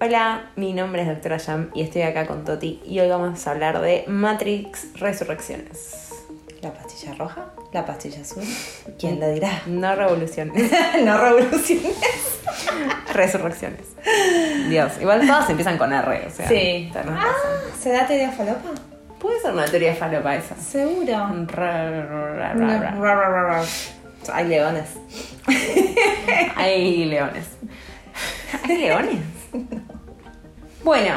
Hola, mi nombre es Doctora Jam y estoy acá con Toti y hoy vamos a hablar de Matrix Resurrecciones. ¿La pastilla roja? ¿La pastilla azul? ¿Quién la dirá? No revoluciones, no revoluciones. resurrecciones. Dios, igual todas empiezan con R, o sea. Sí. Ah, razón. ¿será teoría falopa? Puede ser una teoría falopa esa. Seguro. Hay leones. Hay leones. ¿Hay leones? Bueno,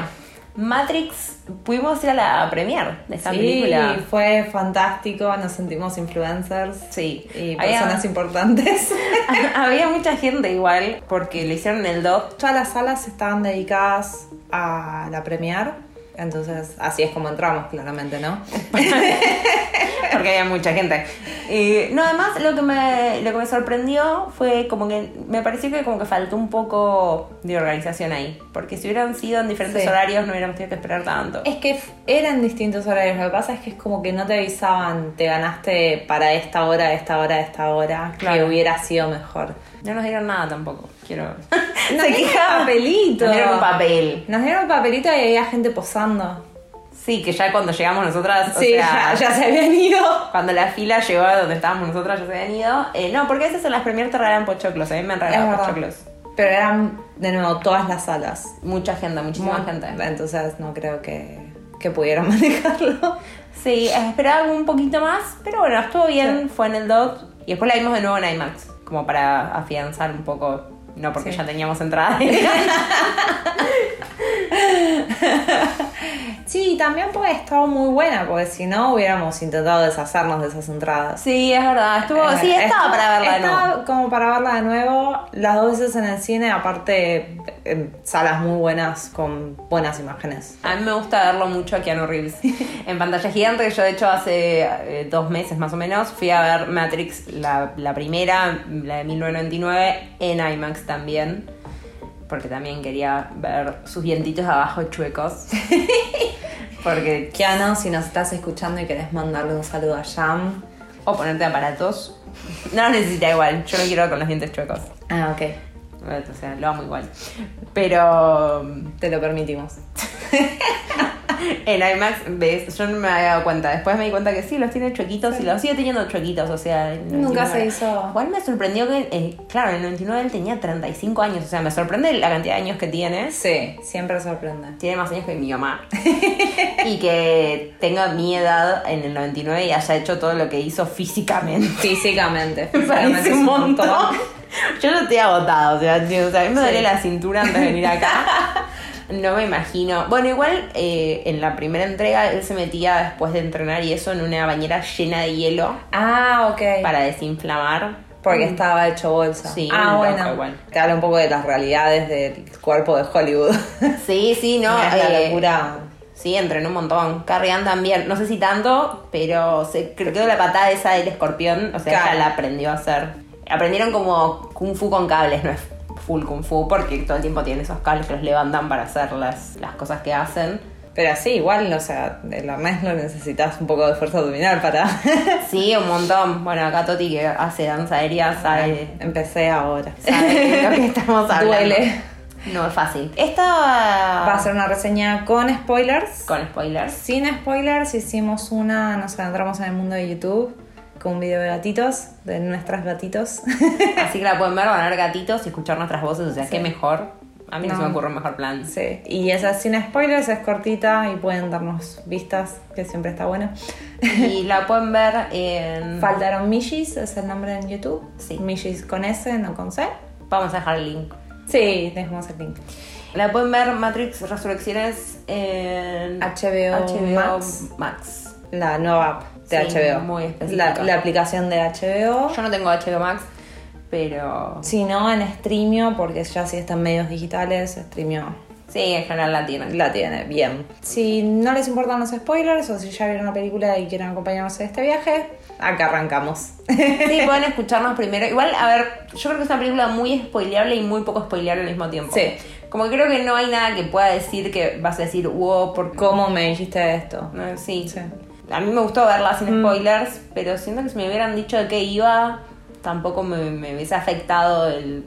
Matrix, pudimos ir a la premiere de esta sí, película. fue fantástico, nos sentimos influencers Sí, y Había- personas importantes. Había mucha gente igual, porque lo hicieron el DOT. Todas las salas estaban dedicadas a la premier, entonces así es como entramos claramente, ¿no? porque había mucha gente. Y, no, además lo que, me, lo que me sorprendió fue como que me pareció que como que faltó un poco de organización ahí. Porque si hubieran sido en diferentes Sí. horarios no hubiéramos tenido que esperar tanto. Es que eran distintos horarios. Lo que pasa es que es como que no te avisaban, te ganaste para esta hora, esta hora, esta hora, que Claro. hubiera sido mejor. No nos dieron nada tampoco. Quiero. Nos dieron un papelito. Nos dieron un papel. Nos dieron un papelito y había gente posando. Sí, que ya cuando llegamos nosotras. o sí, sea, ya, ya se habían ido. Cuando la fila llegó a donde estábamos nosotras ya se habían ido. Eh, no, porque a veces en las premier te regalan pochoclos. A mí me han regalado pochoclos. Pero eran, de nuevo, todas las salas. Mucha gente, muchísima Mu- gente. Entonces no creo que, que pudieran manejarlo. Sí, esperaba un poquito más, pero bueno, estuvo bien, Sí. fue en el DOT y después la vimos de nuevo en IMAX, como para afianzar un poco, no porque Sí. ya teníamos entrada. Sí, también porque estaba muy buena, porque si no hubiéramos intentado deshacernos de esas entradas. sí, es verdad, estuvo, Eh, sí, estaba estuvo- para verla de estaba nuevo. como para verla de nuevo, las dos veces en el cine, aparte en salas muy buenas, con buenas imágenes. A mí me gusta verlo mucho a Keanu Reeves en pantalla gigante, que yo de hecho hace eh, dos meses más o menos fui a ver Matrix, la, la primera, la de 1999, en IMAX también, porque también quería ver sus dientitos de abajo chuecos. porque Keanu, si nos estás escuchando y querés mandarle un saludo a Jam. O ponerte aparatos. No los necesita igual. Yo no quiero con los dientes chuecos. Ah, ok. O sea, lo amo igual. Pero Te lo permitimos. en IMAX, ves, yo no me había dado cuenta. Después me di cuenta que sí, los tiene chuequitos y los sigue teniendo chuequitos. O sea, Nunca 99. se hizo. Igual me sorprendió que, eh, claro, en el 99 él tenía 35 años. O sea, me sorprende la cantidad de años que tiene. Sí, siempre sorprende. Tiene más años que mi mamá. y que tenga mi edad en el 99 y haya hecho todo lo que hizo físicamente. Físicamente. Me físicamente un montón. Yo no estoy agotado, o sea, tío, o sea, a mí me Sí. duele la cintura antes de venir acá. No me imagino. Bueno, igual eh, en la primera entrega él se metía después de entrenar y eso en una bañera llena de hielo Ah, ok. para desinflamar. Porque estaba hecho bolsa. Sí, ah, bueno. igual. Te habla un poco de las realidades del cuerpo de Hollywood. Sí, sí, no. es la eh, locura. Sí, entrenó un montón. Carrie Ann también, no sé si tanto, pero se creo que la patada esa del escorpión, o sea, Claro. ella la aprendió a hacer. Aprendieron como kung fu con cables, no full kung fu, porque todo el tiempo tienen esos cables que los levantan para hacer las, las cosas que hacen. Pero sí, igual, o sea, el arnés lo necesitas un poco de fuerza abdominal para. Sí, un montón. Bueno, acá Toti que hace danza aérea sabe, Empecé ahora. sabe lo que estamos hablando. Duele. No es fácil. Esta Va a ser una reseña con spoilers. con spoilers. Sin spoilers, hicimos una, nos adentramos en el mundo de YouTube con un video de gatitos, de nuestras gatitos. Así que la pueden ver, van a ver gatitos y escuchar nuestras voces, o sea, Sí. qué mejor. A mí no, No. se me ocurre un mejor plan. sí, y esa sin spoilers es cortita y pueden darnos vistas, que siempre está bueno. Y la pueden ver en. Faltaron Mishis, es el nombre en YouTube. Sí. Mishis con S, no con C. Vamos a dejar el link. Sí, dejemos el link. La pueden ver Matrix Resurrecciones en HBO Max. Max. La nueva app de Sí, HBO. muy específica. la, la aplicación de HBO. Yo no tengo HBO Max, pero. Si no, en Streamio, porque ya si están medios digitales, Streamio Sí, en general la tienen. la tiene bien. Si no les importan los spoilers o si ya vieron la película y quieren acompañarnos en este viaje, acá arrancamos. Sí, pueden escucharnos primero. Igual, a ver, yo creo que es una película muy spoileable y muy poco spoileable al mismo tiempo. Sí. Como que creo que no hay nada que pueda decir que vas a decir, wow, por ¿Cómo me dijiste esto? No, sí. Sí. A mí me gustó verla sin Mm. spoilers, pero siento que si me hubieran dicho de qué iba, tampoco me, me hubiese afectado el,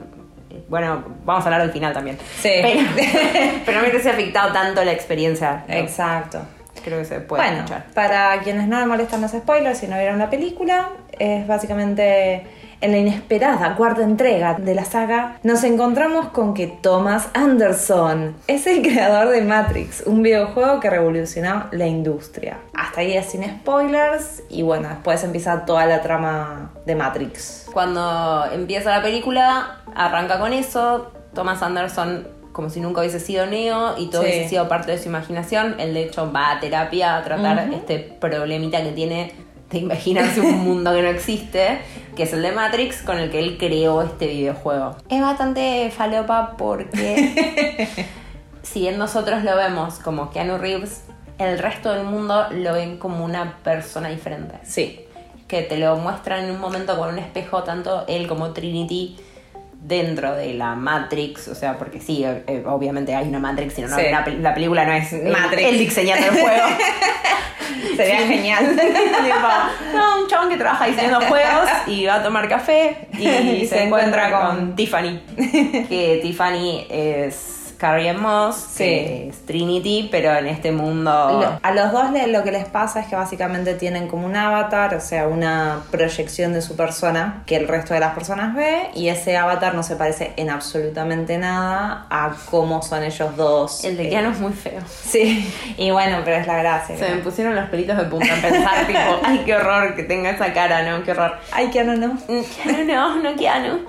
Bueno, vamos a hablar del final también. Sí. Pero, pero no me hubiese afectado tanto la experiencia. ¿no? Exacto. Creo que se puede Bueno, escuchar. para quienes no le molestan los spoilers y no vieron la película, es básicamente en la inesperada cuarta entrega de la saga, nos encontramos con que Thomas Anderson es el creador de Matrix, un videojuego que revolucionó la industria. Hasta ahí es sin spoilers y bueno, después empieza toda la trama de Matrix. Cuando empieza la película, arranca con eso. Thomas Anderson, como si nunca hubiese sido Neo y todo Sí. hubiese sido parte de su imaginación. Él, de hecho, va a terapia a tratar este problemita que tiene de imaginarse un mundo que no existe, que es el de Matrix, con el que él creó este videojuego. Es bastante falopa porque, si bien nosotros lo vemos como Keanu Reeves, el resto del mundo lo ven como una persona diferente Sí, que te lo muestran en un momento con un espejo, tanto él como Trinity dentro de la Matrix, o sea, porque sí, eh, eh, obviamente hay una Matrix, si no, no Sí. hay una pel- la película no es Matrix. diseñando el juego. sería genial. No, un chabón que trabaja diseñando juegos y va a tomar café y, Y se, se encuentra encuentra con, con- Tiffany. Que Tiffany es Carrie Moss, Sí. que es Trinity, pero en este mundo... Lo- a los dos le- lo que les pasa es que básicamente tienen como un avatar, o sea, una proyección de su persona que el resto de las personas ve y ese avatar no se parece en absolutamente nada a cómo son ellos dos. El de Eh, Keanu es muy feo. Sí, y bueno, pero es la gracia. Se me pusieron los pelitos de punta en pensar, tipo, ay, qué horror que tenga esa cara, ¿no? Qué horror. Ay, no, no. Mm, Keanu no, no Keanu.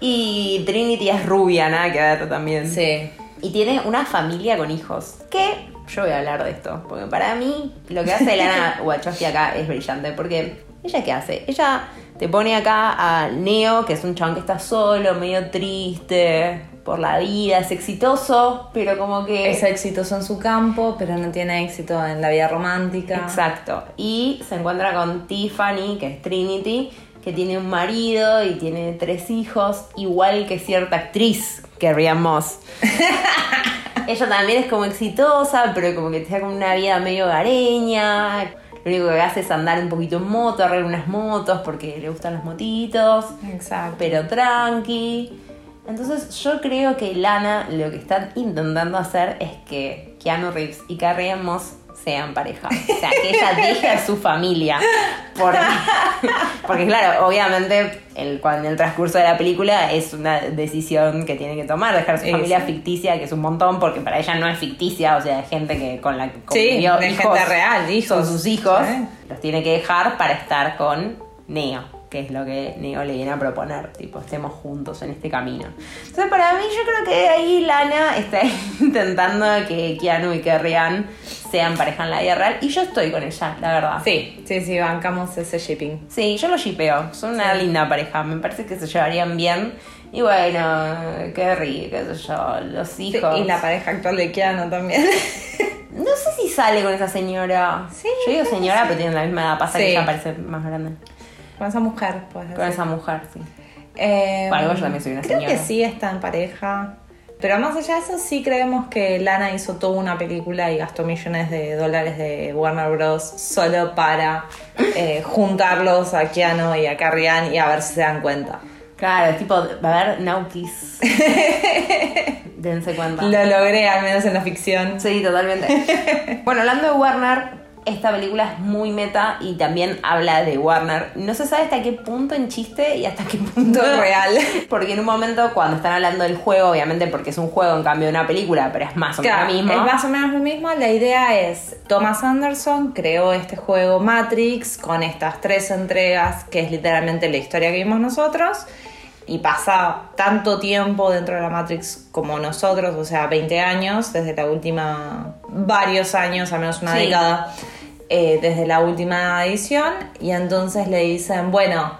Y Trinity es rubia, nada que ver también. Sí. Y tiene una familia con hijos. Que yo voy a hablar de esto. Porque para mí, lo que hace Lana Wachowski acá es brillante. Porque, ¿ella qué hace? Ella te pone acá a Neo, que es un chabón que está solo, medio triste por la vida, es exitoso, pero como que. Es exitoso en su campo, pero no tiene éxito en la vida romántica. Exacto. Y se encuentra con Tiffany, que es Trinity, que tiene un marido y tiene tres hijos, igual que cierta actriz, Carrie Ann Moss. Ella también es como exitosa, pero como que tiene como una vida medio gareña. Lo único que hace es andar un poquito en moto, arreglar unas motos porque le gustan los motitos Exacto. pero tranqui. Entonces yo creo que Lana lo que está intentando hacer es que Keanu Reeves y Carrie Ann Moss sean pareja. O sea, que ella deje a su familia. Porque, porque claro, obviamente el, cuando en el transcurso de la película es una decisión que tiene que tomar, dejar a su Sí, familia sí. ficticia, que es un montón, porque para ella no es ficticia, o sea, es gente que con la que Sí, convivió, de hijos, gente real, hijos. Son sus hijos. Sí. Los tiene que dejar para estar con Neo que es lo que Neo le viene a proponer, tipo, estemos juntos en este camino. Entonces, para mí, yo creo que ahí Lana está intentando que Keanu y Carrie Ann sean pareja en la vida real, y yo estoy con ella, la verdad. Sí, sí, sí, bancamos ese shipping. Sí, yo lo shipeo, son una Sí. linda pareja, me parece que se llevarían bien. Y bueno, Carrie, qué sé yo, los Sí, hijos. y la pareja actual de Keanu también. No sé si sale con esa señora. Sí, Yo digo creo señora, pero tiene la misma edad, pasa que ella parece más grande. Con esa mujer, pues. Con esa mujer, sí. Eh, Bueno, igual yo también soy una creo señora. que sí está en pareja. Pero más allá de eso, sí creemos que Lana hizo toda una película y gastó millones de dólares de Warner Bros. solo para eh, juntarlos a Keanu y a Carrie Ann y a ver si se dan cuenta. Claro, tipo, va a haber Nautis. Dense cuenta. Lo logré, al menos en la ficción. Sí, totalmente. bueno, hablando de Warner, esta película es muy meta y también habla de Warner. No se sabe hasta qué punto en chiste y hasta qué punto Real. Porque en un momento, cuando están hablando del juego, obviamente porque es un juego en cambio de una película, pero es más o menos Claro, lo mismo. es más o menos lo mismo. La idea es, Thomas Anderson creó este juego Matrix con estas tres entregas, que es literalmente la historia que vimos nosotros, y pasa tanto tiempo dentro de la Matrix como nosotros, o sea, 20 años, desde la última, varios años, al menos una Sí. década, eh, desde la última edición, y entonces le dicen, bueno,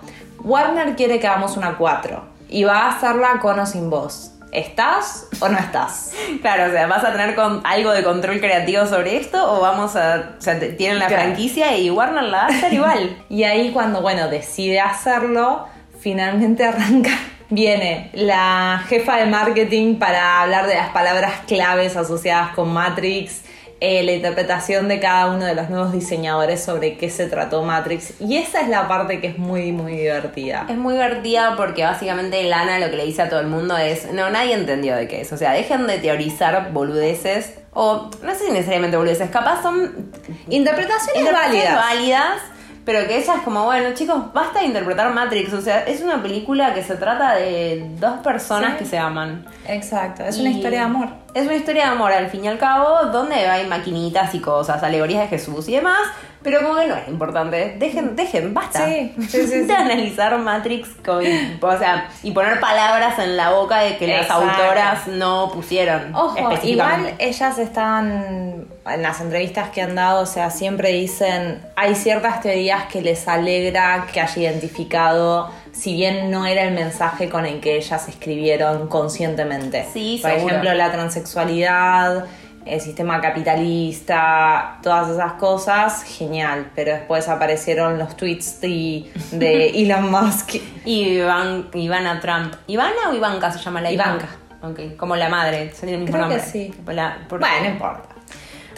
Warner quiere que hagamos una 4, y va a hacerla con o sin voz. ¿Estás o no estás? Claro, o sea, ¿vas a tener con algo de control creativo sobre esto o vamos a... O sea, tienen la Claro. franquicia y Warner la va a hacer igual. Y ahí cuando, bueno, decide hacerlo, finalmente arranca. Viene la jefa de marketing para hablar de las palabras claves asociadas con Matrix. Eh, la interpretación de cada uno de los nuevos diseñadores sobre qué se trató Matrix. Y esa es la parte que es muy, muy divertida. Es muy divertida porque básicamente Lana lo que le dice a todo el mundo es, no, nadie entendió de qué es. O sea, dejen de teorizar boludeces. O no sé si necesariamente boludeces, capaz son Interpretaciones interpretaciones válidas. válidas, pero que ella es como, bueno, chicos, basta de interpretar Matrix. O sea, es una película que se trata de dos personas Sí. que se aman. Exacto, es una historia de amor. Es una historia de amor, al fin y al cabo, donde hay maquinitas y cosas, alegorías de Jesús y demás, pero como que no es importante. Dejen, dejen, basta. Sí, sí. De analizar Matrix con, o sea, y poner palabras en la boca de que las autoras no pusieron. Ojo, igual ellas están, en las entrevistas que han dado, o sea, siempre dicen, hay ciertas teorías que les alegra que haya identificado, si bien no era el mensaje con el que ellas escribieron conscientemente. Sí, Por seguro. ejemplo, la transexualidad, el sistema capitalista, todas esas cosas, genial. Pero después aparecieron los tweets de, de Elon Musk. Y Iván, Ivana Trump. ¿Ivana o Ivanka se llama la hija? Ivanka. Ok, como la madre, tiene el mismo Creo que sí. La- Bueno, no importa.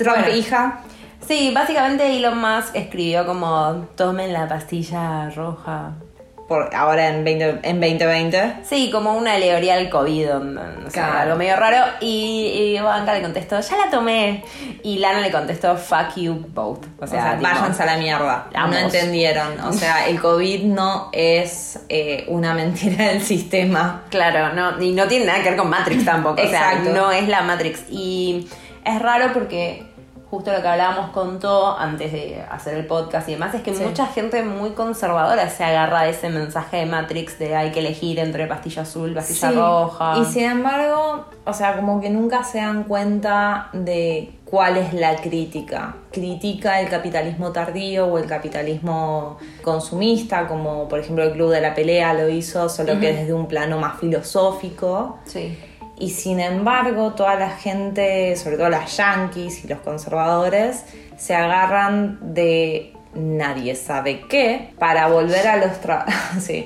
Trump, Bueno. hija. Sí, básicamente Elon Musk escribió como tomen la pastilla roja. por ahora en, 20, en 2020. Sí, como una alegoría al COVID, no, no sé, Claro. algo medio raro. Y, y Ivanka le contestó, ya la tomé. Y Lana le contestó, fuck you both. O O sea, sea, tipo, váyanse a la mierda. Ambos. No entendieron. O sea, el COVID no es eh, una mentira del sistema. Claro, no, y no tiene nada que ver con Matrix tampoco. O sea, no es la Matrix. Y es raro porque justo lo que hablábamos con To antes de hacer el podcast y demás es que Sí. mucha gente muy conservadora se agarra de ese mensaje de Matrix de hay que elegir entre pastilla azul, pastilla Sí. roja. Y sin embargo, o sea, como que nunca se dan cuenta de cuál es la crítica. Critica el capitalismo tardío o el capitalismo consumista, como por ejemplo el Club de la Pelea lo hizo, solo que desde un plano más filosófico. Sí. Y sin embargo, toda la gente, sobre todo las yankees y los conservadores, se agarran de nadie sabe qué para volver a los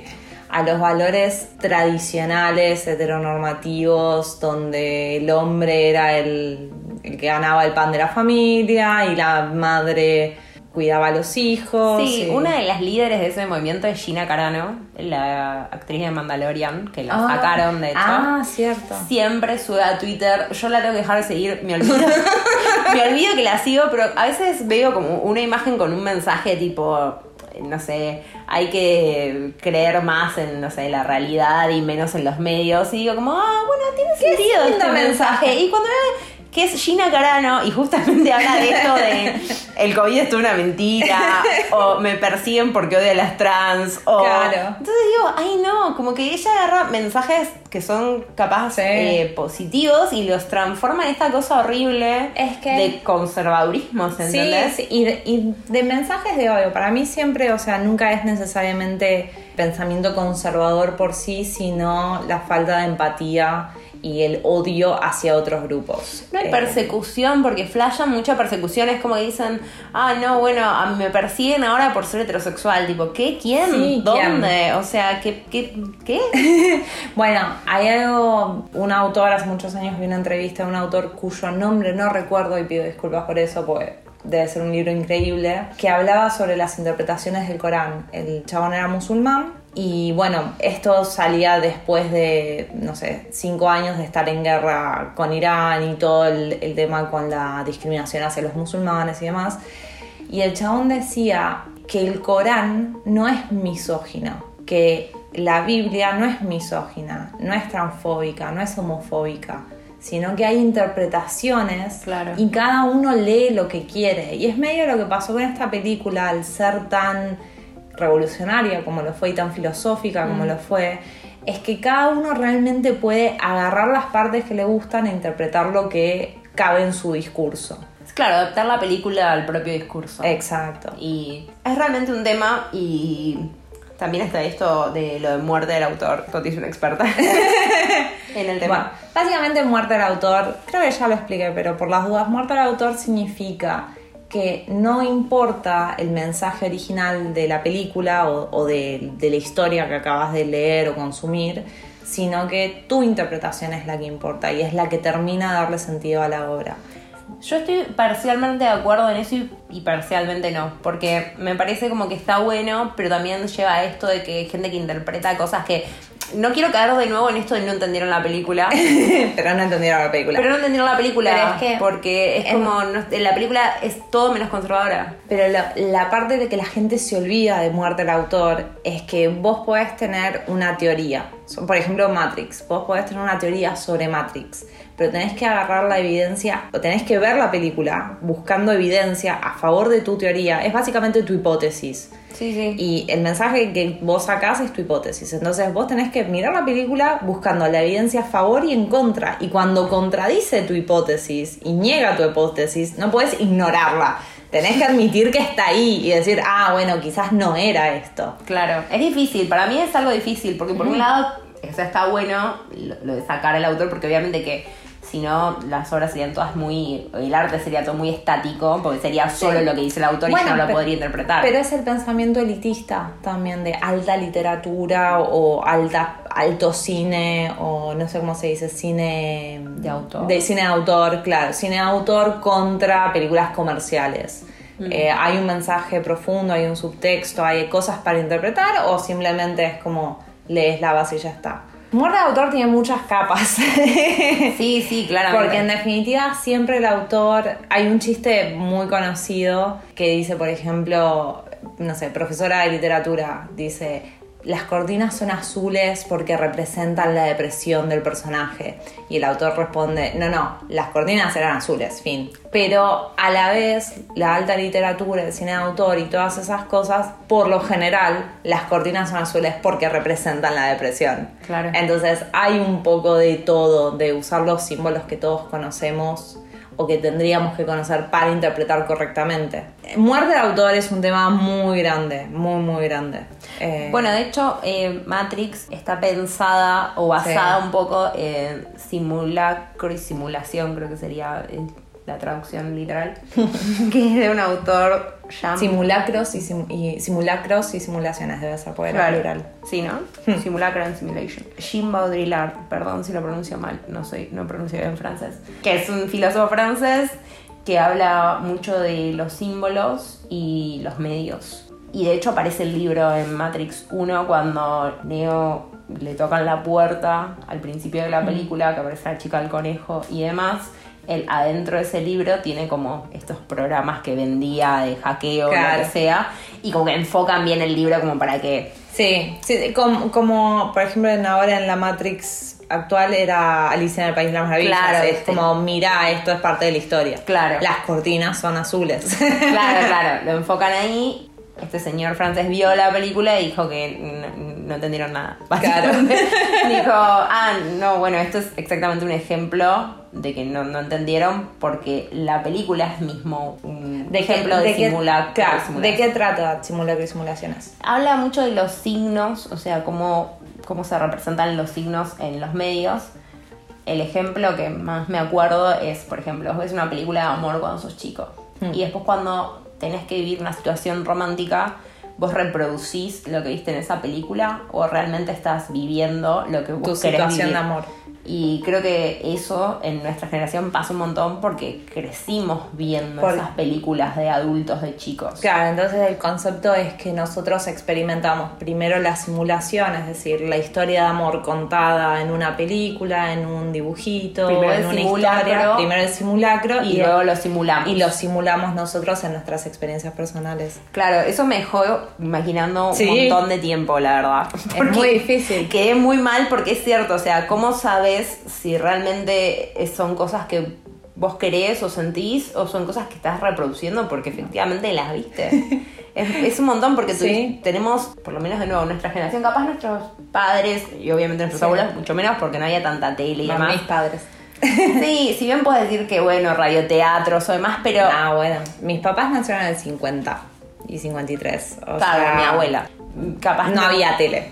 a los valores tradicionales, heteronormativos, donde el hombre era el, el que ganaba el pan de la familia y la madre cuidaba a los hijos. Sí, y- una de las líderes de ese movimiento es Gina Carano, la actriz de Mandalorian, que la Ah, sacaron de hecho. Ah, cierto. Siempre sube a Twitter, yo la tengo que dejar de seguir, me olvido. me olvido que la sigo, pero a veces veo como una imagen con un mensaje tipo, no sé, hay que creer más en, no sé, la realidad y menos en los medios. Y digo como, ah, bueno, tiene sentido este mensaje. mensaje. Y cuando veo que es Gina Carano y justamente habla de esto de el COVID es toda una mentira, o me persiguen porque odio a las trans, o... Claro. Entonces digo, ay no, como que ella agarra mensajes que son capaz Sí. eh, positivos y los transforma en esta cosa horrible Es que- de conservadurismo, ¿se Sí, ¿entendés? sí, y de, y de mensajes de odio. Para mí siempre, o sea, nunca es necesariamente pensamiento conservador por sí, sino la falta de empatía y el odio hacia otros grupos. No hay Eh, persecución, porque flashan mucha persecución. Es como que dicen, ah, no, bueno, a mí me persiguen ahora por ser heterosexual. Tipo, ¿qué? ¿Quién? Sí, ¿Dónde? O sea, ¿qué? ¿Qué? ¿Qué? Bueno, hay algo, un autor, hace muchos años vi una entrevista de un autor cuyo nombre no recuerdo y pido disculpas por eso, porque debe ser un libro increíble, que hablaba sobre las interpretaciones del Corán. El chabón era musulmán y bueno, esto salía después de, no sé, cinco años de estar en guerra con Irán y todo el, el tema con la discriminación hacia los musulmanes y demás. Y el chabón decía que el Corán no es misógino, que la Biblia no es misógina, no es transfóbica, no es homofóbica, sino que hay interpretaciones Claro. y cada uno lee lo que quiere. Y es medio lo que pasó con esta película al ser tan revolucionaria como lo fue y tan filosófica como lo fue, es que cada uno realmente puede agarrar las partes que le gustan e interpretar lo que cabe en su discurso. Es claro, adaptar la película al propio discurso. Exacto. Y es realmente un tema y también está esto de lo de muerte del autor. Toti es una experta en el tema. Bueno, básicamente muerte al autor, creo que ya lo expliqué, pero por las dudas, muerte al autor significa que no importa el mensaje original de la película o, de la historia que acabas de leer o consumir, sino que tu interpretación es la que importa y es la que termina de darle sentido a la obra. Yo estoy parcialmente de acuerdo en eso y, y parcialmente no, porque me parece como que está bueno, pero también lleva a esto de que hay gente que interpreta cosas que... No quiero caer de nuevo en esto de no entendieron la película, Pero no entendieron la película. pero no entendieron la película Pero es que- porque es es- como... no- la película es todo menos conservadora. Pero la, la parte de que la gente se olvida de muerte del autor es que vos podés tener una teoría. Por ejemplo, Matrix. Vos podés tener una teoría sobre Matrix. Pero tenés que agarrar la evidencia, o tenés que ver la película buscando evidencia a favor de tu teoría. Es básicamente tu hipótesis. Sí, sí. Y el mensaje que vos sacás es tu hipótesis. Entonces vos tenés que mirar la película buscando la evidencia a favor y en contra. Y cuando contradice tu hipótesis y niega tu hipótesis, no puedes ignorarla. Tenés que admitir que está ahí y decir, ah, bueno, quizás no era esto. Claro, es difícil, para mí es algo difícil, porque por un lado, o sea, está bueno lo, lo de sacar al autor, porque obviamente que si no, las obras serían todas muy, el arte sería todo muy estático, porque sería solo lo que dice el autor y Bueno, yo no lo pero- podría interpretar. Pero es el pensamiento elitista también de alta literatura o alta, alto cine o no sé cómo se dice, cine De autor. De cine de autor, claro, cine de autor contra películas comerciales. Mm. Eh, hay un mensaje profundo, hay un subtexto, hay cosas para interpretar o simplemente es como lees la base y ya está. Muerte de autor tiene muchas capas. sí, sí, claramente. Porque en definitiva siempre el autor, hay un chiste muy conocido que dice, por ejemplo, no sé, profesora de literatura, dice, las cortinas son azules porque representan la depresión del personaje. Y el autor responde, no, no, las cortinas eran azules, fin. Pero a la vez, la alta literatura, el cine de autor y todas esas cosas, por lo general, las cortinas son azules porque representan la depresión. Claro. Entonces hay un poco de todo, de usar los símbolos que todos conocemos o que tendríamos que conocer para interpretar correctamente. Muerte de autor es un tema muy grande, muy, muy grande. Eh, Bueno, de hecho, eh, Matrix está pensada o basada Sí. un poco en simulacro y simulación, creo que sería eh, la traducción literal, que es de un autor simulacros y, sim- y simulacros y simulaciones debe ser era Claro. plural. Sí, ¿no? Simulacro and Simulation. Jean Baudrillard, perdón si lo pronuncio mal, no soy, no pronuncio bien francés. Que es un filósofo francés que habla mucho de los símbolos y los medios. Y de hecho aparece el libro en Matrix 1 cuando Neo le tocan la puerta al principio de la película, que aparece la chica del conejo y demás. El, adentro de ese libro tiene como estos programas que vendía de hackeo o lo Claro. que sea, y como que enfocan bien el libro como para que Sí, sí como, como, por ejemplo en ahora en la Matrix actual era Alicia en el País de las Maravillas. Claro, es sí. como, mira, esto es parte de la historia. Claro. Las cortinas son azules. Claro, claro, lo enfocan ahí. Este señor francés vio la película y dijo que no, entendieron nada. Claro. Dijo, ah, no, bueno, esto es exactamente un ejemplo de que no, no entendieron porque la película es mismo un ejemplo de, qué- simulacro. claro, simulación. ¿De qué trata simulacro y simulaciones? Habla mucho de los signos, o sea, cómo, cómo se representan los signos en los medios. El ejemplo que más me acuerdo es, por ejemplo, ves una película de amor cuando sos chico. Y después cuando tenés que vivir una situación romántica, vos reproducís lo que viste en esa película o realmente estás viviendo lo que vos Tu querés situación vivir. de amor. Y creo que eso en nuestra generación pasa un montón porque crecimos viendo Por- esas películas de adultos, de chicos. Claro, entonces el concepto es que nosotros experimentamos primero la simulación, es decir, la historia de amor contada en una película, en un dibujito, Primero en una simulacro. historia. Primero el simulacro Y luego lo simulamos. y lo simulamos nosotros en nuestras experiencias personales. Claro, eso me dejó imaginando Sí. un montón de tiempo, la verdad. Es muy difícil. Quedé muy mal porque es cierto, o sea, ¿cómo si realmente son cosas que vos querés o sentís o son cosas que estás reproduciendo porque efectivamente las viste? es, es un montón porque Sí. tenemos, por lo menos de nuevo, nuestra generación, capaz nuestros padres y obviamente nuestros Sí. abuelos, mucho menos porque no había tanta tele y demás. mis padres. Sí, si bien puedes decir que, bueno, radioteatros o demás, pero... Ah, bueno. Mis papás nacieron en el 50 y 53. O Claro, sea, mi abuela. Capaz No había tele.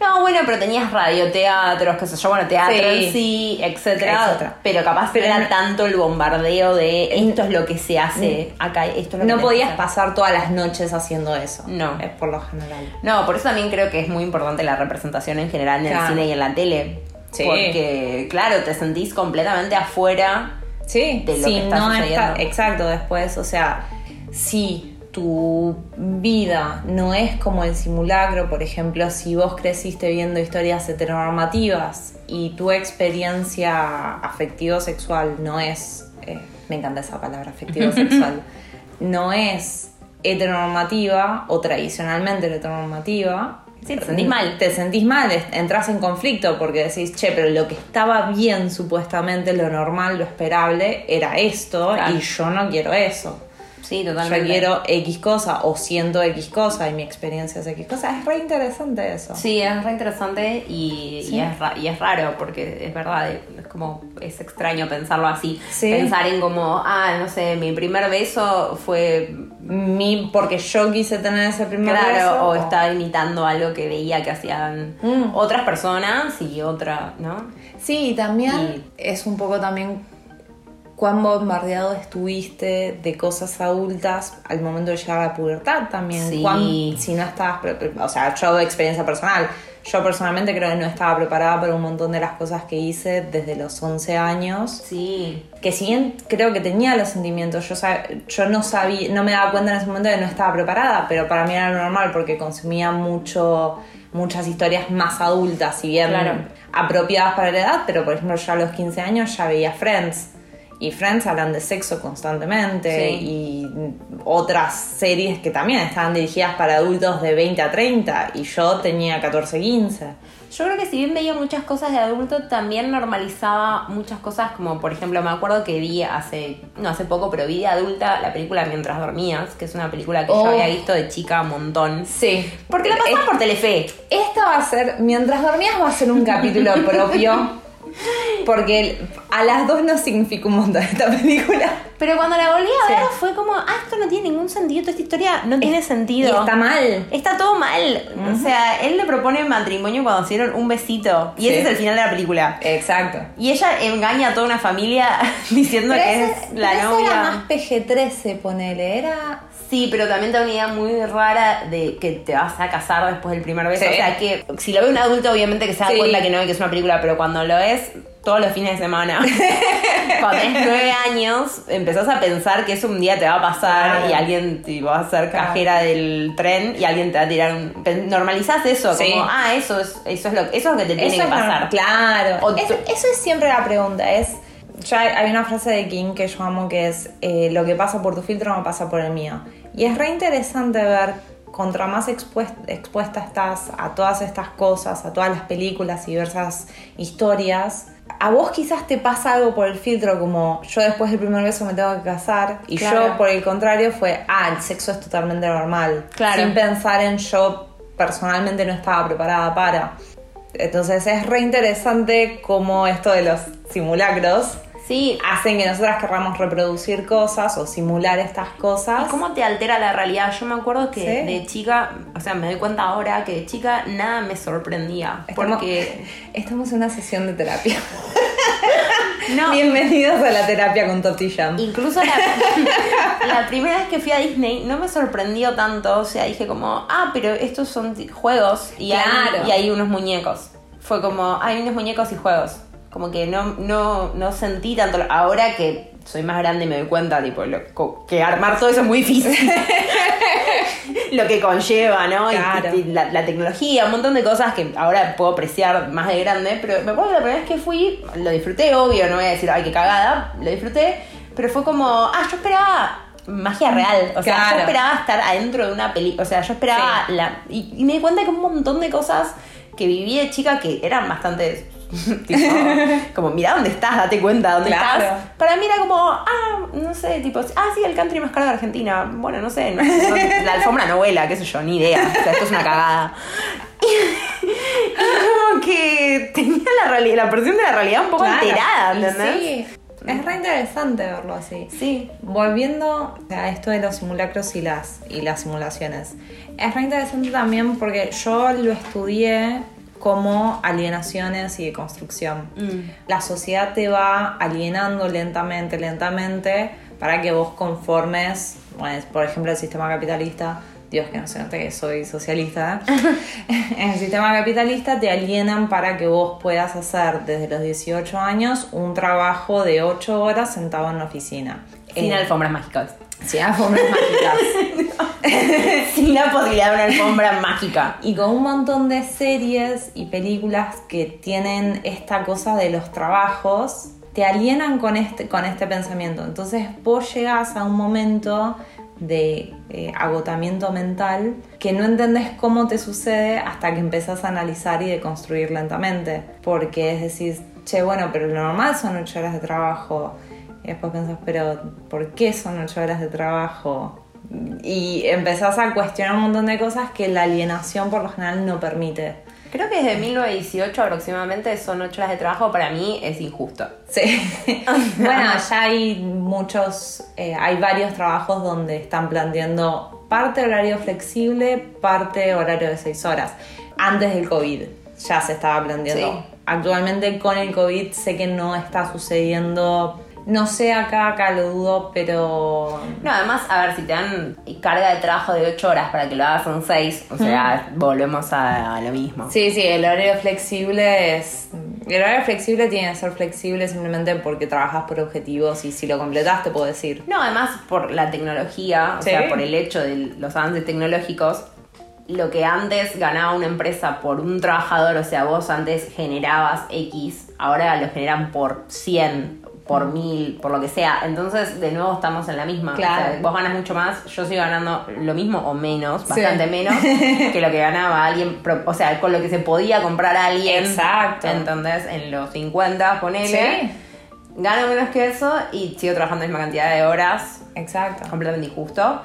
No, bueno, pero tenías radioteatros, qué sé yo, bueno, teatro Sí. en sí, etcétera. Etcétera. Pero capaz Pero era no- tanto el bombardeo de esto es lo que se hace acá, esto es lo que No que podías pasar todas las noches haciendo eso. No. Es por lo general. No, por eso también creo que es muy importante la representación en general en Claro. el cine y en la tele. Sí. Porque, claro, te sentís completamente afuera Sí, de lo si que está no sucediendo. está, exacto, después, o sea, si tu vida no es como el simulacro, por ejemplo, si vos creciste viendo historias heteronormativas y tu experiencia afectivo-sexual no es, eh, me encanta esa palabra, afectivo-sexual, no es heteronormativa o tradicionalmente heteronormativa, Sí, te sentís mal. te sentís mal, entras en conflicto porque decís, che, pero lo que estaba bien supuestamente, lo normal, lo esperable, era esto Claro. y yo no quiero eso. Sí, Yo totalmente. quiero X cosa o siento X cosa y mi experiencia es X cosa. Es re interesante eso. Sí, es re interesante y, Sí. y es, ra- y es raro porque es verdad, es como, es extraño pensarlo así. Sí. Pensar en como, ah, no sé, mi primer beso fue, Mi, porque yo quise tener ese primer claro, beso, o estaba imitando algo que veía que hacían Mm. otras personas y otra, ¿no? Sí, y también Y- es un poco también cuán bombardeado estuviste de cosas adultas al momento de llegar a la pubertad también. Sí. Cuán- si no estabas, o sea, yo de experiencia personal, yo personalmente creo que no estaba preparada para un montón de las cosas que hice desde los 11 años. Sí, Que si bien creo que tenía los sentimientos, yo, sab- yo no sabía, no me daba cuenta en ese momento de que no estaba preparada, pero para mí era normal porque consumía mucho, muchas historias más adultas, si bien Claro. apropiadas para la edad, pero por ejemplo yo a los 15 años ya veía Friends. Y Friends hablan de sexo constantemente Sí. y otras series que también estaban dirigidas para adultos de 20 a 30 y yo tenía 14, 15. Yo creo que si bien veía muchas cosas de adulto, también normalizaba muchas cosas, como por ejemplo, me acuerdo que vi hace, no hace poco, pero vi de adulta la película Mientras Dormías, que es una película que Oh. yo había visto de chica un montón. Sí. Porque la pasaban por Telefe. Esta va a ser, mientras dormías va a ser un capítulo propio, porque a las dos nos significa un montón esta película. Pero cuando la volví a Sí. ver fue como, ah, esto no tiene ningún sentido, toda esta historia no tiene sentido. Y está mal. Está todo mal. O sea, él le propone matrimonio cuando hicieron un besito. Y Sí. ese es el final de la película. Exacto. Y ella engaña a toda una familia diciendo Pero que ese- es la pero novia. era más PG-13, ponele, era... Sí, pero también te da una idea muy rara de que te vas a casar después del primer beso. Sí. O sea, que si lo ve un adulto, obviamente que se da Sí. cuenta que no, que es una película, pero cuando lo ves todos los fines de semana, cuando tenés nueve años, empezás a pensar que eso un día te va a pasar Claro. y alguien te va a Claro. cajera del tren y alguien te va a tirar un... Normalizás eso, Sí. como, ah, eso es, eso es lo, eso es lo que te tiene Eso que es pasar. Claro. Eso es siempre la pregunta, es... Ya hay una frase de King que yo amo que es eh, lo que pasa por tu filtro no pasa por el mío. Y es re interesante ver contra más expuest- expuesta estás a todas estas cosas, a todas las películas y diversas historias, a vos quizás te pasa algo por el filtro como yo después del primer beso me tengo que casar y Claro. yo por el contrario fue, ah, el sexo es totalmente normal. Claro. Sin pensar en yo personalmente no estaba preparada para. Entonces es re interesante cómo esto de los simulacros Sí, hacen que nosotras querramos reproducir cosas o simular estas cosas. ¿Y cómo te altera la realidad? Yo me acuerdo que Sí. de chica, o sea, me doy cuenta ahora que de chica nada me sorprendía. Estamos, Porque. estamos en una sesión de terapia. No, Bienvenidos a la terapia con tortilla. incluso la, la primera vez que fui a Disney no me sorprendió tanto. O sea, dije como, ah, pero estos son juegos y, hay, Claro. y hay unos muñecos. Fue como, hay unos muñecos y juegos. Como que no, no, no sentí tanto. Ahora que soy más grande y me doy cuenta, tipo, lo- que armar todo eso es muy difícil. lo que conlleva, ¿no? Y- Claro. Y, la, la tecnología, un montón de cosas que ahora puedo apreciar más de grande, pero me acuerdo que la primera vez que fui, lo disfruté, obvio, no voy a decir, ay, qué cagada, lo disfruté, pero fue como, ah, yo esperaba magia real, o sea, Claro. yo esperaba estar adentro de una película, o sea, yo esperaba Sí. la... Y, y me di cuenta que un montón de cosas que viví de chica que eran bastante... tipo, como, mira dónde estás, date cuenta dónde Claro. estás. Para mí era como, ah, no sé, tipo, ah, sí, el country más caro de Argentina. Bueno, no sé, no- no- la alfombra no vuela, qué sé yo, ni idea. O sea, esto es una cagada. Y, como que tenía la, realidad, la percepción de la realidad un poco Claro. alterada, Y ¿entendés? Sí, es re interesante verlo así. Sí. Volviendo a esto de los simulacros y las, y las simulaciones, es re interesante también porque yo lo estudié como alienaciones y deconstrucción. Mm. La sociedad te va alienando lentamente, lentamente, para que vos conformes, bueno, por ejemplo, el sistema capitalista, Dios que no se note que soy socialista, en el sistema capitalista te alienan para que vos puedas hacer desde los 18 años un trabajo de 8 horas sentado en la oficina. Sin Eh, alfombras mágicas. Sin alfombras mágicas. Sin la posibilidad de una alfombra mágica. Y con un montón de series y películas que tienen esta cosa de los trabajos, te alienan con este, con este pensamiento. Entonces vos llegás a un momento de eh, agotamiento mental que no entendés cómo te sucede hasta que empezás a analizar y de construir lentamente. Porque es decir, che, bueno, pero lo normal son ocho horas de trabajo. Y después pensás, pero ¿por qué son ocho horas de trabajo? Y empezás a cuestionar un montón de cosas que la alienación por lo general no permite. Creo que desde 1918 aproximadamente son 8 horas de trabajo. Para mí es injusto. Sí. bueno, ya hay muchos, eh, hay varios trabajos donde están planteando parte horario flexible, parte horario de 6 horas. Antes del COVID ya se estaba planteando. Sí. Actualmente con el COVID sé que no está sucediendo. No sé acá, acá lo dudo, pero No, además, a ver, si te dan carga de trabajo de 8 horas para que lo hagas en 6, o sea, volvemos a, a lo mismo. Sí, sí, el horario flexible es. El horario flexible tiene que ser flexible simplemente porque trabajas por objetivos y si lo completas te puedo decir. No, además por la tecnología, o Sí. sea, por el hecho de los avances tecnológicos, lo que antes ganaba una empresa por un trabajador, o sea, vos antes generabas X, ahora lo generan por 100, por 1000, por lo que sea. Entonces, de nuevo estamos en la misma. O Claro. sea, vos ganas mucho más, yo sigo ganando lo mismo o menos, Sí. bastante menos, que lo que ganaba alguien, o sea, con lo que se podía comprar alguien. Exacto. Entonces, en los 50, ponele. Sí. Gano menos que eso y sigo trabajando la misma cantidad de horas Exacto. completamente injusto.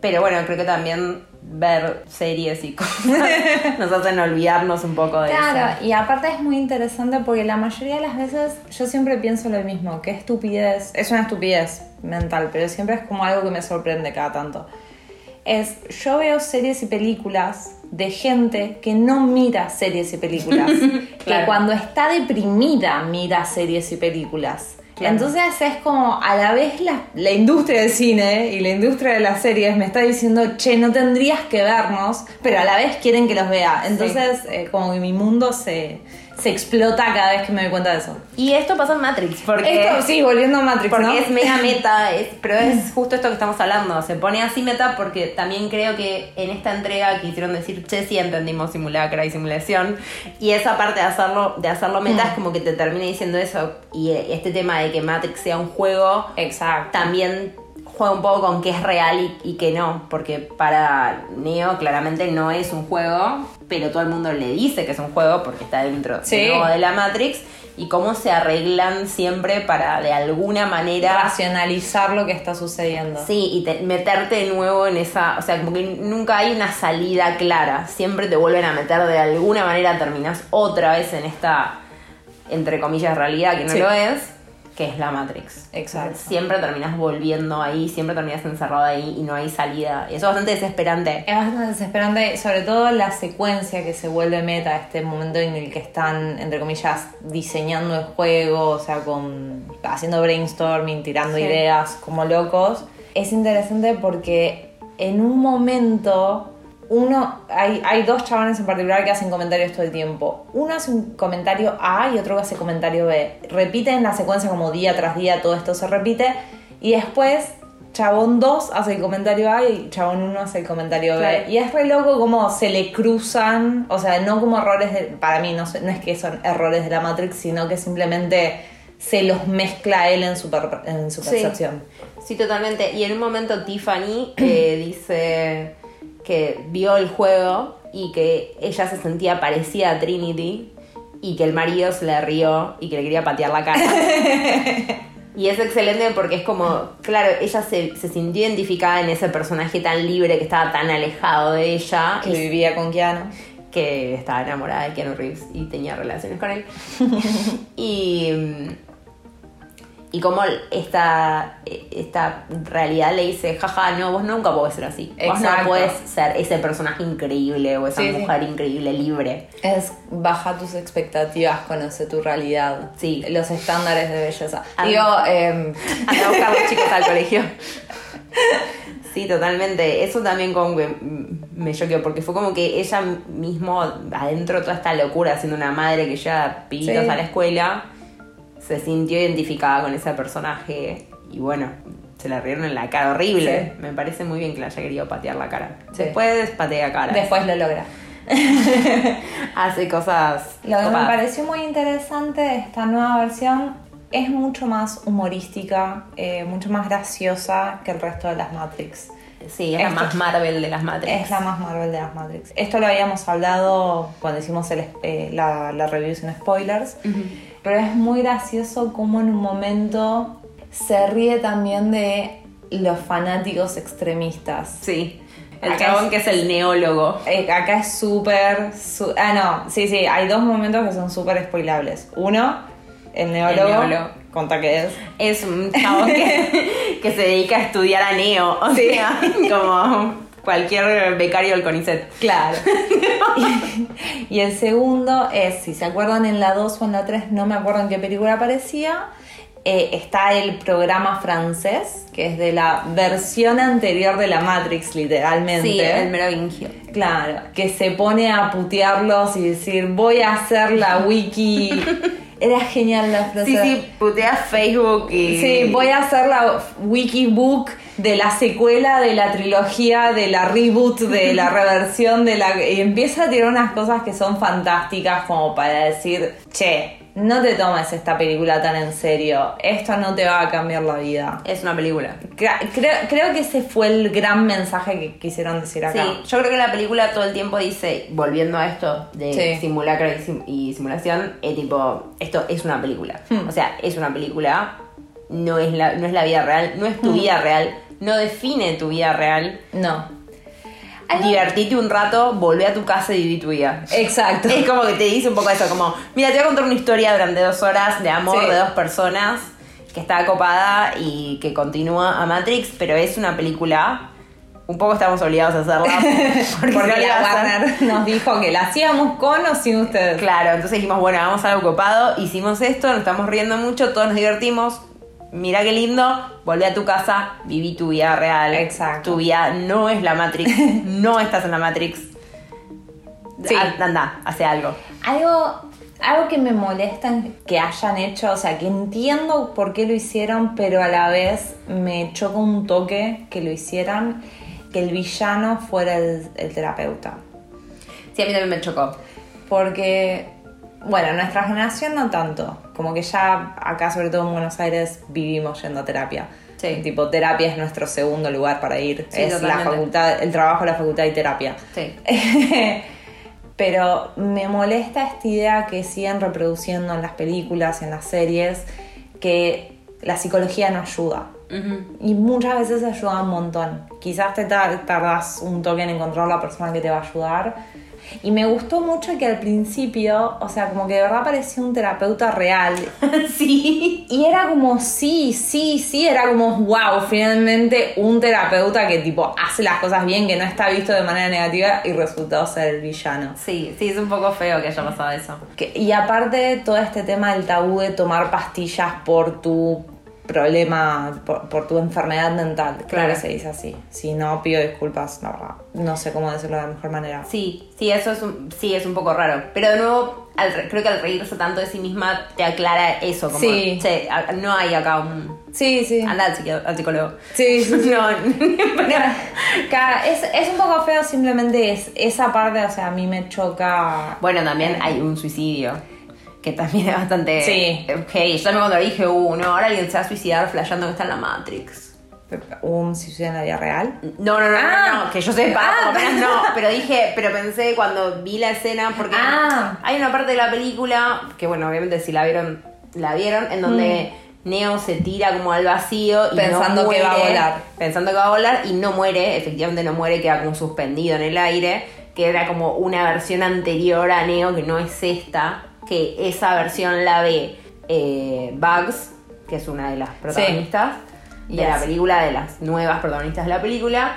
Pero bueno, creo que también ver series y cosas nos hacen olvidarnos un poco de Claro, eso. y aparte es muy interesante porque la mayoría de las veces yo siempre pienso lo mismo, que estupidez, es una estupidez mental, pero siempre es como algo que me sorprende cada tanto. Es, yo veo series y películas de gente que no mira series y películas, que Claro. cuando está deprimida mira series y películas. Claro. Entonces es como a la vez la, la industria del cine y la industria de las series me está diciendo, che, no tendrías que vernos, pero a la vez quieren que los vea. Entonces eh, como que mi mundo se, se explota cada vez que me doy cuenta de eso. Y esto pasa en Matrix, porque, Esto, sí, volviendo a Matrix, porque ¿no? es mega meta, es- pero es justo esto que estamos hablando. Se pone así meta porque también creo que en esta entrega quisieron decir, che, sí entendimos simulacra y simulación. Y esa parte de hacerlo, de hacerlo meta es como que te termina diciendo eso. Y eh, este tema de que Matrix sea un juego Exacto. también juega un poco con qué es real y, y qué no, porque para Neo claramente no es un juego, pero todo el mundo le dice que es un juego porque está dentro de, Sí. nuevo de la Matrix y cómo se arreglan siempre para de alguna manera Racionalizar lo que está sucediendo. Sí, y te- meterte de nuevo en esa, o sea, como que nunca hay una salida clara, siempre te vuelven a meter de alguna manera, terminas otra vez en esta, entre comillas, realidad que no Sí. lo es, que es la Matrix. Exacto. Siempre terminas volviendo ahí, siempre terminas encerrado ahí y no hay salida. Y eso es bastante desesperante. Es bastante desesperante, sobre todo la secuencia que se vuelve meta, este momento en el que están, entre comillas, diseñando el juego, o sea, con haciendo brainstorming, tirando Sí. ideas como locos. Es interesante porque en un momento uno hay, hay dos chavales en particular que hacen comentarios todo el tiempo. Uno hace un comentario A y otro hace comentario B. Repiten la secuencia como día tras día, todo esto se repite. Y después, chabón 2 hace el comentario A y chabón 1 hace el comentario B. Y es re loco como se le cruzan, o sea, no como errores, de- para mí no, no es que son errores de la Matrix, sino que simplemente se los mezcla él en su, per- en su Sí. percepción. Sí, totalmente. Y en un momento Tiffany eh, dice que vio el juego y que ella se sentía parecida a Trinity y que el marido se le rió y que le quería patear la cara. y es excelente porque es como, claro, ella se, se sintió identificada en ese personaje tan libre que estaba tan alejado de ella Que y vivía con Keanu. que estaba enamorada de Keanu Reeves y tenía relaciones con él. y, y como esta, esta realidad le dice, jaja, no, vos nunca podés ser así. Vos no podés ser ese personaje increíble o esa Sí, sí. mujer increíble, libre. Es baja tus expectativas, conoce tu realidad. Sí. Los estándares de belleza. Ah. Digo, em, Anda a buscar a los chicos al colegio. Sí, totalmente. Eso también como que me choqueó, porque fue como que ella mismo, adentro de toda esta locura, siendo una madre que lleva pibitos Sí. a la escuela, se sintió identificada con ese personaje y bueno, se la rieron en la cara horrible. Sí. Me parece muy bien que le haya querido patear la cara. Sí. Después patea cara. Después lo logra. Hace cosas. Lo que me pareció muy interesante de esta nueva versión es mucho más humorística, eh, mucho más graciosa que el resto de las Matrix. Sí, es la más Marvel de las Matrix. Es la más Marvel de las Matrix. Esto lo habíamos hablado cuando hicimos el, eh, la, la review sin spoilers. Pero es muy gracioso como en un momento se ríe también de los fanáticos extremistas. Sí. El Acá chabón es- que es el neólogo. Eh, acá es súper... su- ah, no, sí, sí, hay dos momentos que son súper spoilables. Uno, el neólogo. neólogo. Conta que es. Es un chabón que, que se dedica a estudiar a Neo. O Sí. sea, como cualquier becario del CONICET. Claro. y, y el segundo es, si se acuerdan en la 2 o en la 3, no me acuerdo en qué película aparecía, eh, está el programa francés, que es de la versión anterior de la Matrix, literalmente. Sí, el merovingio. Claro, que se pone a putearlos y decir, voy a hacer la wiki. Era genial la frase. Sí, sí, putea Facebook y... Sí, voy a hacer la wikibook de la secuela de la trilogía, de la reboot, de la reversión, de la... Y empieza a tirar unas cosas que son fantásticas como para decir, che, no te tomes esta película tan en serio, esto no te va a cambiar la vida. Es una película. Creo, creo que ese fue el gran mensaje que quisieron decir acá. Sí, yo creo que la película todo el tiempo dice, volviendo a esto de Sí. simulacro y, sim- y simulación, es tipo, esto es una película. Hmm. O sea, es una película, no es, la, no es la vida real, no es tu Hmm. vida real, no define tu vida real. No. Algo- Divertite un rato, volvé a tu casa y viví tu vida. Exacto. Es como que te dice un poco eso, como, mira, te voy a contar una historia durante dos horas de amor Sí. de dos personas que está copada y que continúa a Matrix, pero es una película. Un poco estamos obligados a hacerla. Porque, Porque la a Warner nos dijo que la hacíamos con o sin ustedes. Claro, entonces dijimos, bueno, hagamos algo copado, hicimos esto, nos estamos riendo mucho, todos nos divertimos. Mira qué lindo, volvé a tu casa, viví tu vida real. Exacto. Tu vida no es la Matrix, no estás en la Matrix. Sí. A- Anda, hace algo. Algo, algo que me molesta que hayan hecho, o sea, que entiendo por qué lo hicieron, pero a la vez me choca un toque que lo hicieran, que el villano fuera el, el terapeuta. Sí, a mí también me chocó. Porque, bueno, nuestra generación no tanto. Como que ya acá, sobre todo en Buenos Aires, vivimos yendo a terapia. Sí. Tipo, terapia es nuestro segundo lugar para ir. Sí, es la totalmente. facultad, el trabajo, la facultad y terapia. Sí. Pero me molesta esta idea que siguen reproduciendo en las películas, en las series, que la psicología no ayuda. Ujú. Y muchas veces ayuda un montón. Quizás te tar- tardas un toque en encontrar la persona que te va a ayudar. Y me gustó mucho que al principio, o sea, como que de verdad parecía un terapeuta real. sí. Y era como, sí, sí, sí, era como, wow, finalmente un terapeuta que tipo hace las cosas bien, que no está visto de manera negativa y resultó ser el villano. Sí, sí, es un poco feo que haya pasado eso. Que- y aparte todo este tema del tabú de tomar pastillas por tu problema, por, por tu enfermedad mental. Claro Claro. que se dice así. Si no, pido disculpas, la verdad. No sé cómo decirlo de la mejor manera. Sí, sí, eso es un, sí, es un poco raro. Pero de nuevo, al re- creo que al reírse tanto de sí misma te aclara eso. Como, Sí. che, no hay acá un... Sí, sí. Anda al, psicólogo. Sí, sí, sí. No, Ca- es, es un poco feo simplemente es, esa parte, o sea, a mí me choca. Bueno, también hay un suicidio. Que también es bastante. Sí. Ok, yo también cuando lo dije, uh, no, ahora alguien se va a suicidar flasheando que está en la Matrix. ¿Un suicidio en la vida real? No, no, no, Ah. no, no, que yo sepa, Ah. por lo menos no. Pero dije, pero pensé cuando vi la escena, porque Ah. hay una parte de la película, que bueno, obviamente si la vieron, la vieron, en donde Neo se tira como al vacío y Mm. Pensando no que va a volar. Pensando que va a volar y no muere, efectivamente no muere, queda como suspendido en el aire, que era como una versión anterior a Neo, que no es esta, que esa versión la ve eh, Bugs, que es una de las protagonistas de Yes. la película, de las nuevas protagonistas de la película,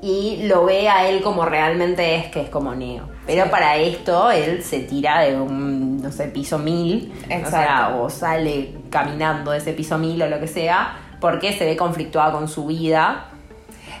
y lo ve a él como realmente es, que es como Neo. Pero Sí. para esto él se tira de un, no sé, piso mil, o, sea, o sale caminando de ese piso mil o lo que sea, porque se ve conflictuada con su vida.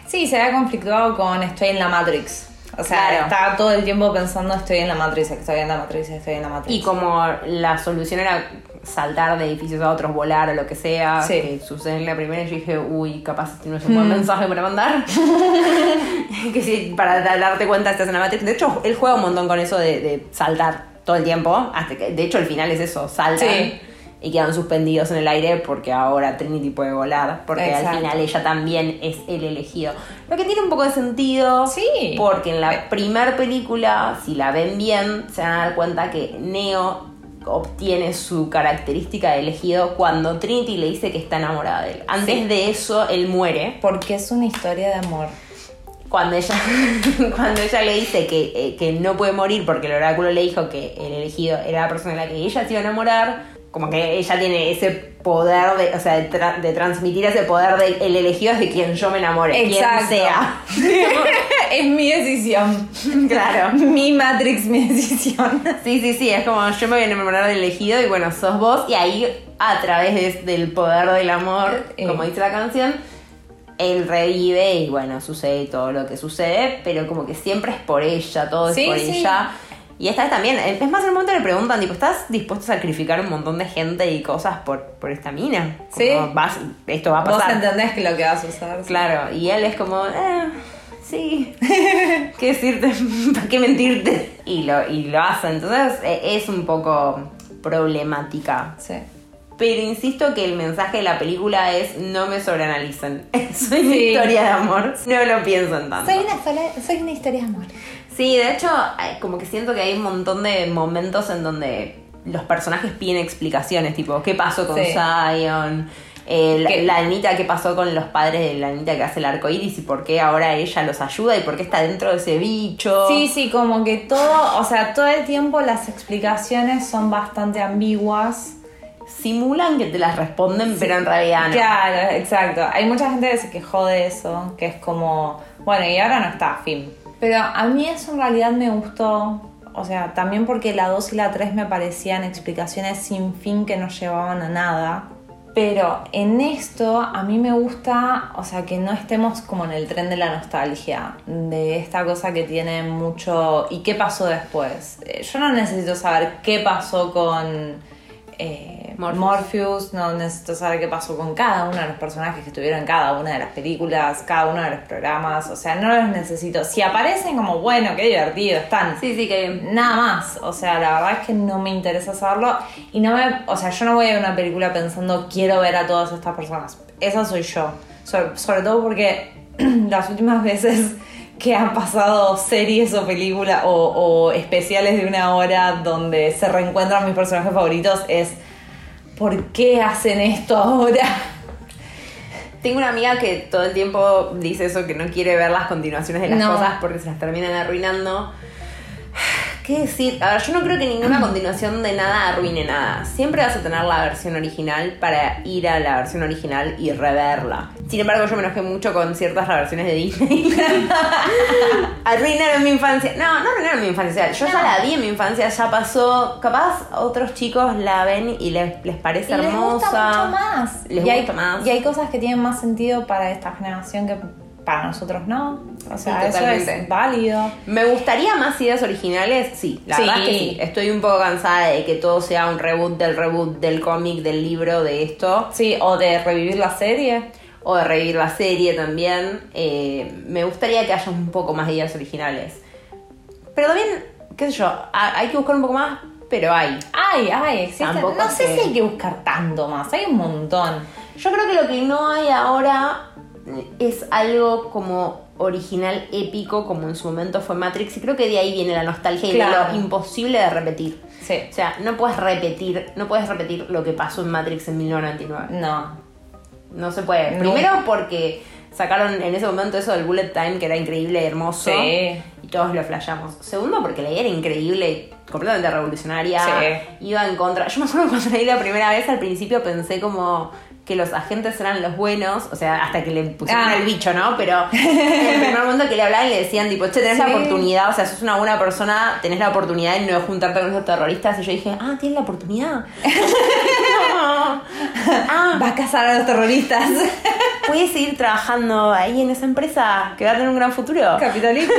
Sí, se había conflictuado con estoy en la Matrix. O sea, Claro. estaba todo el tiempo pensando estoy en la Matrix, estoy en la Matrix, estoy en la Matrix. Y como la solución era saltar de edificios a otros, volar o lo que sea, Sí. que sucede en la primera, yo dije, uy, capaz este no es un buen mensaje para mandar. que sí, para da- darte cuenta estás en la Matrix. De hecho, él juega un montón con eso de, de saltar todo el tiempo. Hasta que, de hecho, el final es eso, saltan. Sí. Y quedan suspendidos en el aire porque ahora Trinity puede volar. Porque Exacto. al final ella también es el elegido. Lo que tiene un poco de sentido. Sí. Porque en la primer película, si la ven bien, se van a dar cuenta que Neo obtiene su característica de elegido cuando Trinity le dice que está enamorada de él. Antes Sí. de eso, él muere. Porque es una historia de amor. Cuando ella, cuando ella le dice que, eh, que no puede morir porque el oráculo le dijo que el elegido era la persona de la que ella se iba a enamorar, como que ella tiene ese poder de, o sea, de, tra- de transmitir ese poder de el elegido es de quien yo me enamore, Exacto. quien sea. es mi decisión. claro. Mi Matrix, mi decisión. Sí, sí, sí, es como yo me voy a enamorar del elegido y bueno, sos vos y ahí a través de- del poder del amor, Eh. como dice la canción, él revive y bueno, sucede todo lo que sucede, pero como que siempre es por ella, todo Sí, es por sí. ella. Y esta vez también, es más, en un momento le preguntan, tipo, ¿estás dispuesto a sacrificar un montón de gente y cosas por, por esta mina? Como, Sí. vas, esto va a Vos pasar. entendés que lo que vas a usar. sí. Claro, y él es como, eh, sí, ¿qué decirte? ¿Para qué mentirte? Y lo, y lo hace, entonces eh, es un poco problemática. Sí. Pero insisto que el mensaje de la película es no me sobreanalicen. Soy una Sí. historia de amor, no lo piensan tanto. Soy una, sola- soy una historia de amor. Sí, de hecho, como que siento que hay un montón de momentos en donde los personajes piden explicaciones, tipo, ¿qué pasó con Sí. Zion? Eh, la, Que- la Anita, ¿qué pasó con los padres de la Anita que hace el arco iris? ¿Y por qué ahora ella los ayuda? ¿Y por qué está dentro de ese bicho? Sí, sí, como que todo, o sea, todo el tiempo las explicaciones son bastante ambiguas. Simulan que te las responden, pero en realidad no. Claro, exacto. Hay mucha gente que se quejó de eso, que es como, bueno, y ahora no está, fin. Pero a mí eso en realidad me gustó, o sea, también porque la 2 y la 3 me parecían explicaciones sin fin que no llevaban a nada. Pero en esto a mí me gusta, o sea, que no estemos como en el tren de la nostalgia, de esta cosa que tiene mucho... ¿Y qué pasó después? Eh, Yo no necesito saber qué pasó con eh, Morpheus. Morpheus, no necesito saber qué pasó con cada uno de los personajes que estuvieron en cada una de las películas, cada uno de los programas, o sea, no los necesito. Si aparecen como, bueno, qué divertido, están. Sí, sí, que Nada más, o sea, la verdad es que no me interesa saberlo y no me, o sea, yo no voy a una película pensando quiero ver a todas estas personas. Esa soy yo, sobre, sobre todo porque las últimas veces que han pasado series o películas o, o especiales de una hora donde se reencuentran mis personajes favoritos es ¿por qué hacen esto ahora? Tengo una amiga que todo el tiempo dice eso, que no quiere ver las continuaciones de las No. cosas porque se las terminan arruinando. ¿Qué decir? A ver, yo no creo que ninguna continuación de nada arruine nada. Siempre vas a tener la versión original para ir a la versión original y reverla. Sin embargo, yo me enojé mucho con ciertas reversiones de Disney. arruinaron mi infancia. No, no arruinaron mi infancia. Yo ya la vi en mi infancia, ya pasó. Capaz otros chicos la ven y les, les parece Y les hermosa. gusta mucho más. Les y hay, gusta más. Y hay cosas que tienen más sentido para esta generación que para nosotros no. O sea, Sí, eso totalmente. es válido. ¿Me gustaría más ideas originales? Sí, la Sí. verdad es que sí. Estoy un poco cansada de que todo sea un reboot del reboot del cómic, del libro, de esto. Sí, o de revivir la serie. O de revivir la serie también. Eh, me gustaría que haya un poco más de ideas originales. Pero también, qué sé yo, ha- hay que buscar un poco más, pero hay. Ay, ay, existen. Tampoco No sé sé. si hay que buscar tanto más. Hay un montón. Yo creo que lo que no hay ahora es algo como original épico como en su momento fue Matrix y creo que de ahí viene la nostalgia y de lo imposible de repetir. Sí. O sea, no puedes repetir, no puedes repetir lo que pasó en Matrix en 1999. No. No se puede. No. Primero porque sacaron en ese momento eso del bullet time que era increíble, hermoso. Sí. Y todos lo flashamos. Segundo porque la idea era increíble, completamente revolucionaria. Sí. Iba en contra. Yo me acuerdo cuando vi la primera vez, al principio pensé como que los agentes eran los buenos, o sea, hasta que le pusieron Ah. el bicho, ¿no? Pero en el primer momento que le hablaban le decían, tipo, che, tenés la oportunidad, o sea, sos una buena persona, tenés la oportunidad de no juntarte con esos terroristas. Y yo dije, ah, tienes la oportunidad. No. Ah, Va a cazar a los terroristas. puede seguir trabajando ahí en esa empresa que va a tener un gran futuro. Capitalismo.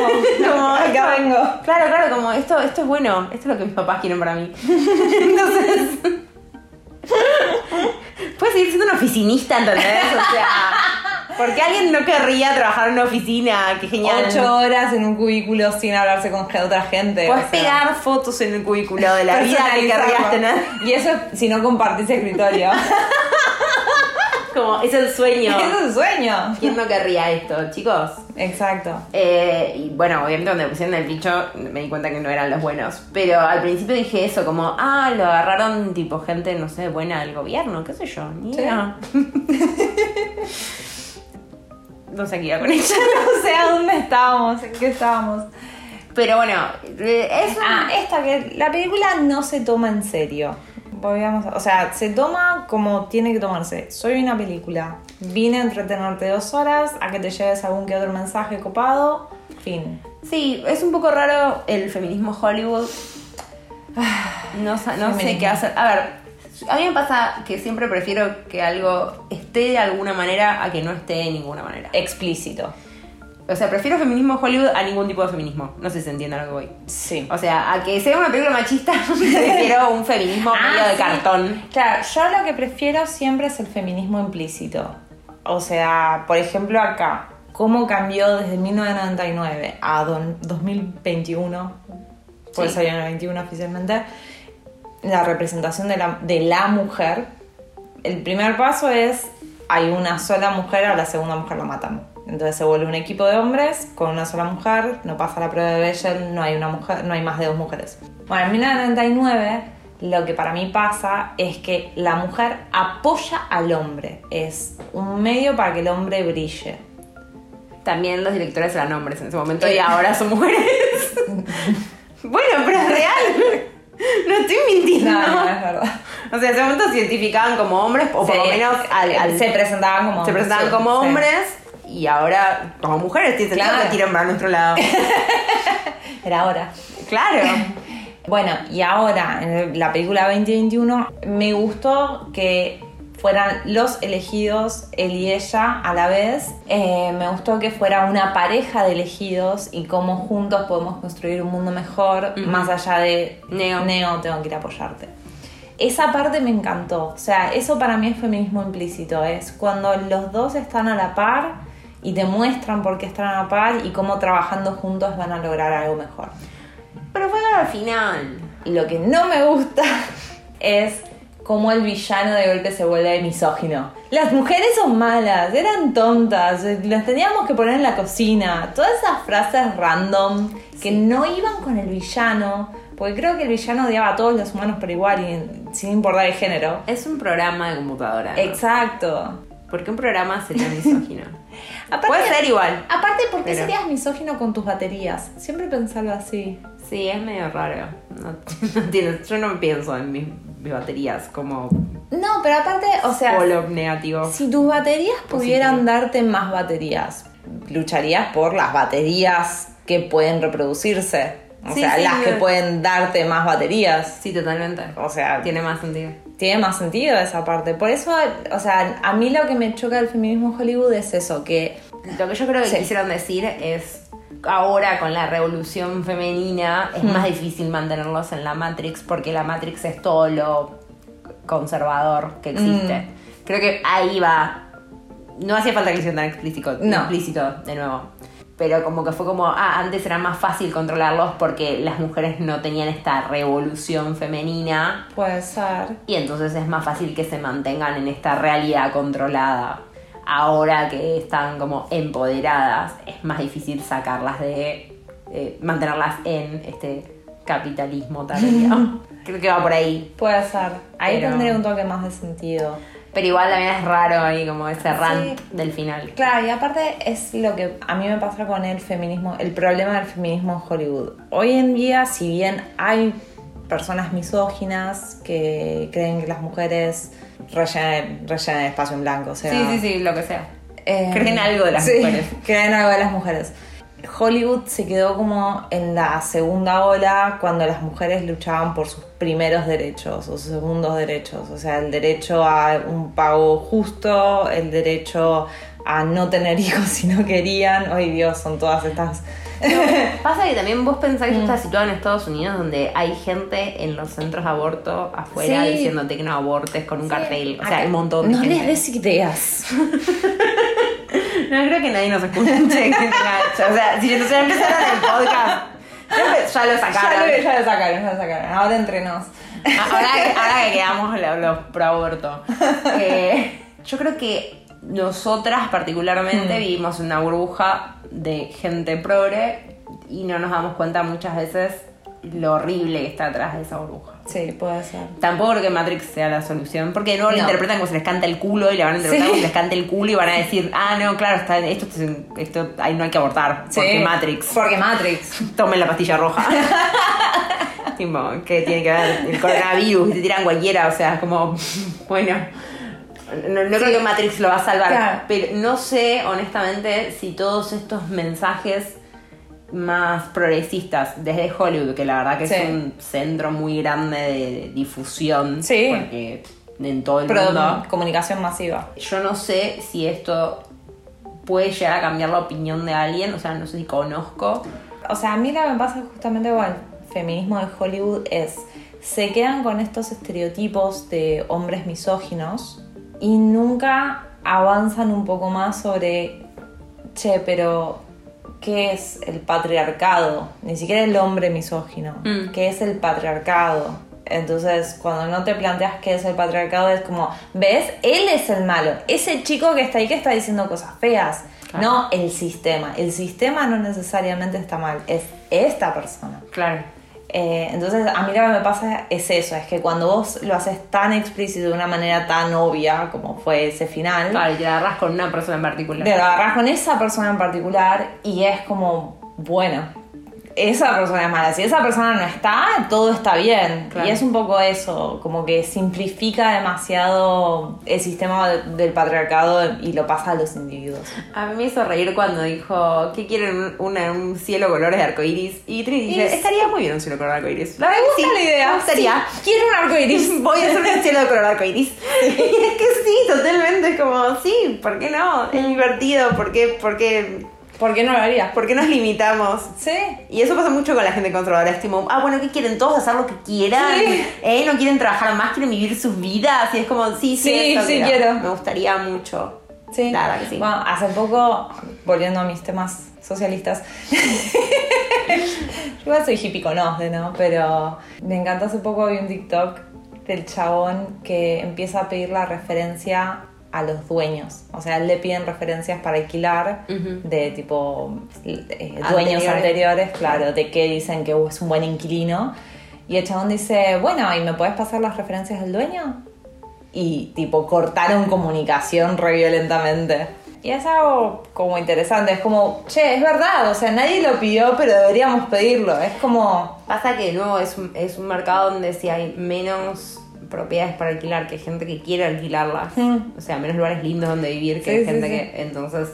Como, Acá vengo. Claro, claro, como esto, esto es bueno, esto es lo que mis papás quieren para mí. Entonces. Puedes seguir siendo un oficinista, ¿entendés? O sea. ¿Por qué alguien no querría trabajar en una oficina? Qué genial. Ocho horas en un cubículo sin hablarse con otra gente. Puedes o sea, pegar fotos en el cubículo de la vida que querrías tener. Y eso es si no compartís escritorio. Como, es el sueño. es un sueño. ¿Quién no querría esto, chicos? Exacto. Eh, y bueno, obviamente cuando me pusieron el bicho me di cuenta que no eran los buenos. Pero al principio dije eso, como, ah, lo agarraron tipo gente, no sé, buena del gobierno, qué sé yo, ni Sí. idea. no sé qué iba con ella. No sé a dónde estábamos, en qué estábamos. Pero bueno, eh, es un- Ah, esta que la película no se toma en serio. A- o sea, se toma como tiene que tomarse. Soy una película. Vine a entretenerte dos horas, a que te lleves algún que otro mensaje copado. Fin. Sí, es un poco raro el feminismo Hollywood. No, sa- no sé qué hacer. A ver, a mí me pasa que siempre prefiero que algo esté de alguna manera a que no esté de ninguna manera. Explícito. O sea, prefiero feminismo Hollywood a ningún tipo de feminismo. No sé si se entiende a lo que voy. Sí. O sea, a que sea una película machista, prefiero un feminismo medio de Ah, sí. cartón. Claro, yo lo que prefiero siempre es el feminismo implícito. O sea, por ejemplo acá, cómo cambió desde 1999 a don- 2021, pues Sí. salió en el 21 oficialmente, la representación de la, de la mujer. El primer paso es, hay una sola mujer, a la segunda mujer la matan. Entonces se vuelve un equipo de hombres con una sola mujer, no pasa la prueba de Bechel, no hay, una mujer, no hay más de dos mujeres. Bueno, en 1999 lo que para mí pasa es que la mujer apoya al hombre, es un medio para que el hombre brille. También los directores eran hombres en ese momento y ahora son mujeres. bueno, pero es real. No estoy mintiendo. No, no, es verdad. O sea, en ese momento se identificaban como hombres, o por Se- lo menos al- al- se presentaban como se presentaban como sí. Y ahora como mujeres tienen sentido Claro. que tiran para nuestro lado. Era hora. claro. Bueno, y ahora, en la película 2021, me gustó que fueran los elegidos, él y ella, a la vez. Eh, me gustó que fuera una pareja de elegidos y cómo juntos podemos construir un mundo mejor, más allá de Neo. Neo, tengo que ir a apoyarte. Esa parte me encantó. O sea, eso para mí es feminismo implícito. Es cuando los dos están a la par y te muestran por qué están a par y cómo trabajando juntos van a lograr algo mejor. Pero fue al final. Lo que no me gusta es cómo el villano de golpe se vuelve misógino. Las mujeres son malas, eran tontas, eh, las teníamos que poner en la cocina. Todas esas frases random que no iban con el villano, porque creo que el villano odiaba a todos los humanos por igual y sin importar el género. Es un programa de computadora. ¿no? Exacto. ¿Por qué un programa sería misógino? Aparte- Puede ser igual. Aparte, ¿por qué Pero- serías misógino con tus baterías? Siempre pensarlo así. Sí, es medio raro. No, no entiendo. Yo no pienso en mis, mis baterías como No, pero aparte, o sea, polo negativo. Si tus baterías pudieran darte más baterías, lucharías por las baterías que pueden reproducirse. O Sí, sea, sí, las que pueden darte más baterías. Sí, totalmente. O sea, Tiene más sentido. tiene más sentido esa parte. Por eso, o sea, a mí lo que me choca del feminismo en Hollywood es eso, que Lo que yo creo que quisieron decir es ahora con la revolución femenina es más difícil mantenerlos en la Matrix porque la Matrix es todo lo conservador que existe. Creo que ahí va. No hacía falta que hicieran tan explícito, No. explícito de nuevo. Pero como que fue como, ah, antes era más fácil controlarlos porque las mujeres no tenían esta revolución femenina puede ser. y entonces es más fácil que se mantengan en esta realidad controlada. Ahora que están como empoderadas, es más difícil sacarlas de. eh, mantenerlas en este capitalismo tardío. Creo que va por ahí. Puede ser. Ahí Pero- tendría un toque más de sentido. Pero igual también es raro ahí como ese rant Sí. del final. Claro, y aparte es lo que a mí me pasa con el feminismo, el problema del feminismo en Hollywood. Hoy en día, si bien hay personas misóginas que creen que las mujeres rellenan, rellenan espacio en blanco, o sea... Sí, sí, sí, lo que sea. eh, Creen algo de las sí, mujeres. Creen algo de las mujeres. Hollywood se quedó como en la segunda ola cuando las mujeres luchaban por sus primeros derechos o sus segundos derechos, o sea, el derecho a un pago justo, el derecho a no tener hijos si no querían. Ay Dios, son todas estas... Pasa que también vos pensás que estás situado en Estados Unidos donde hay gente en los centros de aborto afuera Sí. diciéndote que no abortes con un cartel. O sea, Acá- hay un montón de No gente. les des ideas. No creo que nadie nos escuche. o sea, si no se empezaron el podcast, ya, ya lo ya, sacaron. lo, ya lo sacaron, ya lo sacaron. Ahora entre nos. Ahora, que- ahora que quedamos los, los pro aborto. Eh, yo creo que nosotras particularmente vivimos en una burbuja de gente progre y no nos damos cuenta muchas veces lo horrible que está atrás de esa burbuja. Sí, puede ser. Tampoco creo que Matrix sea la solución, porque luego lo No. interpretan como se les canta el culo y le van a interpretar Sí. como se les canta el culo y van a decir, ah, no, claro, está, esto, esto ahí no hay que abortar, porque Matrix. Porque Matrix. Tomen la pastilla roja. tipo, ¿qué tiene que ver el coronavirus? Y te tiran cualquiera, o sea, es como, bueno. No, no creo que Matrix lo va a salvar, Claro. pero no sé, honestamente, si todos estos mensajes más progresistas desde Hollywood, que la verdad que Sí. es un centro muy grande de difusión, Sí. porque en todo el Pero mundo, comunicación masiva. yo no sé si esto puede llegar a cambiar la opinión de alguien, o sea, no sé si conozco O sea, a mí lo que me pasa justamente con el feminismo de Hollywood es, se quedan con estos estereotipos de hombres misóginos y nunca avanzan un poco más sobre, che, pero ¿qué es el patriarcado? Ni siquiera el hombre misógino. Mm. ¿Qué es el patriarcado? Entonces, cuando no te planteas qué es el patriarcado, es como, ¿ves? Él es el malo. Ese chico que está ahí que está diciendo cosas feas. Claro. No el sistema. El sistema no necesariamente está mal, es esta persona. Claro. Eh, entonces, a mí lo que me pasa es eso, es que cuando vos lo haces tan explícito de una manera tan obvia como fue ese final, Claro, y te agarras con una persona en particular. te lo agarras con esa persona en particular y es como, bueno, esa persona es mala. Si esa persona no está, todo está bien. Claro. Y es un poco eso, como que simplifica demasiado el sistema de- del patriarcado y lo pasa a los individuos. A mí me hizo reír cuando dijo que quieren un, una- un cielo colores de arcoiris. Y Trini dice, estaría muy bien un cielo color de arcoiris. La Me gusta sí, la idea. Me gustaría. Sí, quiero un arco iris. Voy a hacer un cielo de color arcoiris. Y es que sí, totalmente. Es como, sí, ¿por qué no? Es divertido. ¿Por qué, por qué, ¿Por qué no lo haría? por qué nos limitamos? Sí. Y eso pasa mucho con la gente conservadora. Es ah, bueno, ¿qué quieren? Todos hacer lo que quieran. Sí. ¿Eh? No quieren trabajar más, quieren vivir sus vidas. Y es como, sí, sí, Sí, eso sí quiero. quiero. Me gustaría mucho. Sí. La verdad que sí. Bueno, hace poco, volviendo a mis temas socialistas, yo igual soy hippie con OSDE, ¿no? Pero me encantó hace poco vi un TikTok del chabón que empieza a pedir la referencia a los dueños. O sea, le piden referencias para alquilar Ujú. de tipo eh, dueños Anteriores. anteriores, claro, de que dicen que es un buen inquilino. Y el chabón dice, bueno, ¿y me puedes pasar las referencias del dueño? y tipo cortaron comunicación re violentamente. Y es algo como interesante, es como, che, es verdad, o sea, nadie lo pidió, pero deberíamos pedirlo. Es como, Pasa que de nuevo es un, es un mercado donde si hay menos propiedades para alquilar que gente que quiere alquilarlas. Mm. O sea, menos lugares lindos donde vivir que Sí, sí, gente sí. que. Entonces.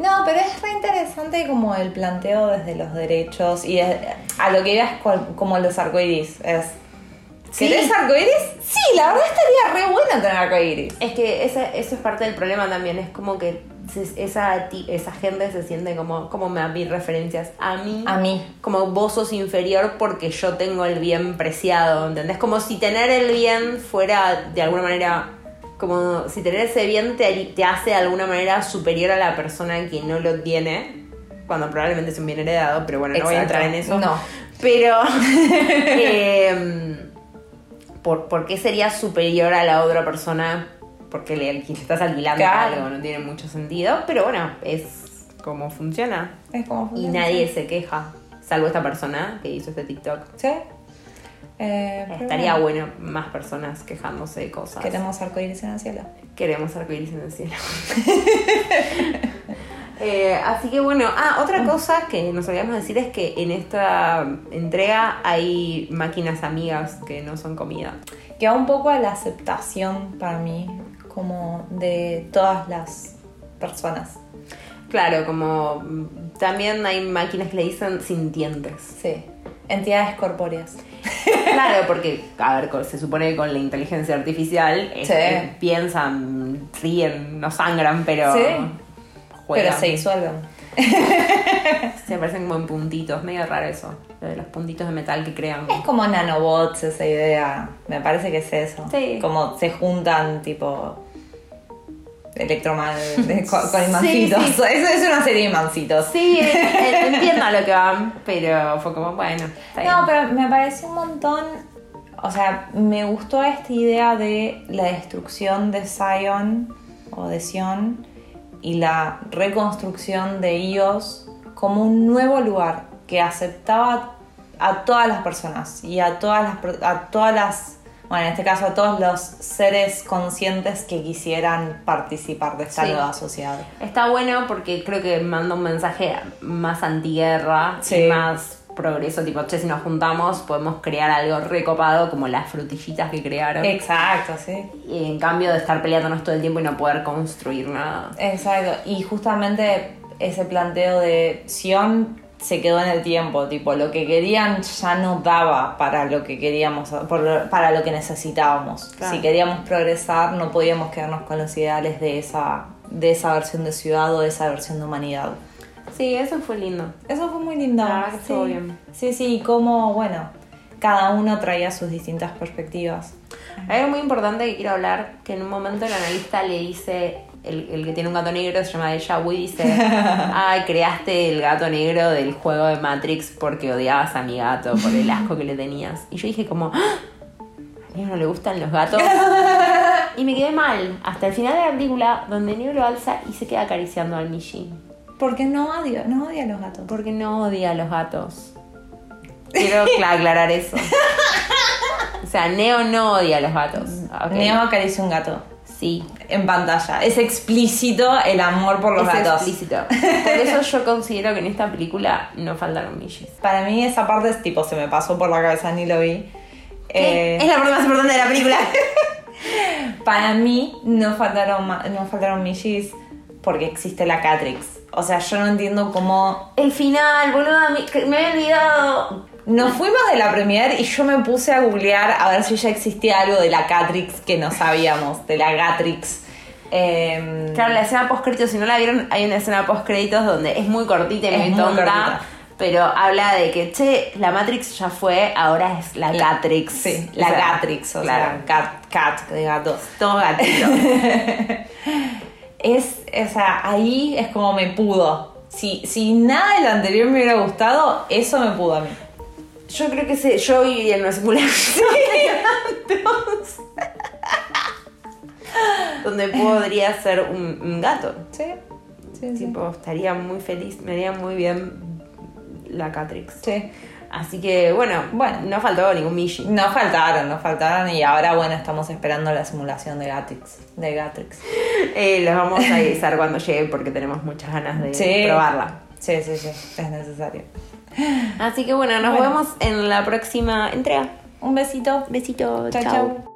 no, pero es re interesante como el planteo desde los derechos y es- a lo que con- como los arcoiris. Es, Sí. ¿Querés arcoiris? Sí, la verdad estaría re bueno tener arcoiris. Es que ese- eso es parte del problema también. Es como que esa, esa gente se siente como, como me mis referencias a mí. A mí. Como vos sos inferior porque yo tengo el bien preciado, ¿entendés? Como si tener el bien fuera de alguna manera, como si tener ese bien te, te hace de alguna manera superior a la persona que no lo tiene, cuando probablemente es un bien heredado, pero bueno, no voy a entrar en eso. No. Pero, em, ¿por, por qué sería superior a la otra persona? Porque le, le estás alquilando Claro. algo, no tiene mucho sentido, pero bueno, es como funciona. Es como Y nadie se queja, salvo esta persona que hizo este TikTok. ¿Sí? Eh, Estaría bueno, bueno más personas quejándose de cosas. Queremos arcoiris en el cielo. Queremos arcoíris en el cielo. Eh, así que bueno, ah, otra cosa que nos olvidamos decir es que en esta entrega hay máquinas amigas que no son comida. que va un poco a la aceptación para mí, como de todas las personas. Claro, como también hay máquinas que le dicen sintientes. Sí. Entidades corpóreas. Claro, porque, a ver, se supone que con la inteligencia artificial es Sí. que piensan, ríen, no sangran, pero Sí. juegan. Pero se disuelven. Se aparecen como en puntitos, medio raro eso. Lo de los puntitos de metal que crean. Es como nanobots esa idea. Me parece que es eso. Sí. Como se juntan tipo electromal con, con imancitos. sí. Eso es una serie de imancitos. Sí, eh, eh, entiendo a lo que van, pero fue como, bueno, está bien. No, pero me pareció un montón. O sea, me gustó esta idea de la destrucción de Zion o de Sion y la reconstrucción de Ios como un nuevo lugar que aceptaba a todas las personas y a todas las, a todas las, bueno, en este caso a todos los seres conscientes que quisieran participar de esta Sí. nueva sociedad. Está bueno porque creo que manda un mensaje más antiguerra Sí. y más progreso, tipo, che, si nos juntamos podemos crear algo recopado como las frutillitas que crearon. Exacto, sí. Y en cambio de estar peleándonos todo el tiempo y no poder construir nada. Exacto, y justamente ese planteo de Sion se quedó en el tiempo, tipo, lo que querían ya no daba para lo que queríamos, para lo que necesitábamos. Claro. Si queríamos progresar, no podíamos quedarnos con los ideales de esa, de esa versión de ciudad o de esa versión de humanidad. Sí, eso fue lindo. Eso fue muy lindo. Estuvo sí. bien. Sí, sí, y cómo, bueno, cada uno traía sus distintas perspectivas. Hay algo muy importante que quiero hablar, que en un momento el analista le dice, el, el que tiene un gato negro se llama Deja Vu y dice, ay, creaste el gato negro del juego de Matrix porque odiabas a mi gato por el asco que le tenías. Y yo dije como, "Ah, a Neo no le gustan los gatos. Y me quedé mal, hasta el final de la película, donde Neo lo alza y se queda acariciando al Mishi. Porque no odio, no odia a los gatos. Porque no odia a los gatos. Quiero cla- aclarar eso. O sea, Neo no odia a los gatos. Ok. Neo acaricia un gato. Sí, en pantalla. Es explícito el amor por los es gatos. explícito. Por eso yo considero que en esta película no faltaron millis. Para mí esa parte es tipo, se me pasó por la cabeza, ni lo vi. Eh, Es la parte más importante de la película. para mí no faltaron, no faltaron millis porque existe la Catrix. O sea, yo no entiendo cómo... El final, boludo, me, me había olvidado. Nos fuimos de la premiere y yo me puse a googlear a ver si ya existía algo de la Catrix que no sabíamos, de la Gatrix. Em, Claro, la escena post créditos, si no la vieron, hay una escena post créditos donde es muy cortita y Es muy tonta. cortita. Pero habla de que, che, la Matrix ya fue, ahora es la Gatrix. Sí, O la sea, Gatrix, o claro. sea, cat, cat de gatos. Todo gatito. Es, o sea, ahí es como me pudo. Si, si nada de lo anterior me hubiera gustado, eso me pudo a mí. Yo creo que se, yo viviría en una simulación de gatos. Donde podría ser un, un gato. Sí, sí, sí. Tipo, estaría muy feliz, me haría muy bien la Catrix. Sí. Así que, bueno, Bueno. no faltó ningún Mishi. No faltaron, no faltaron y ahora bueno, estamos esperando la simulación de Gatrix. De Gatrix. Eh, los vamos a avisar cuando llegue porque tenemos muchas ganas de Sí. probarla. Sí, sí, sí, es necesario. Así que bueno, nos Bueno. vemos en la próxima entrega. Un besito. Besito, chao. chau.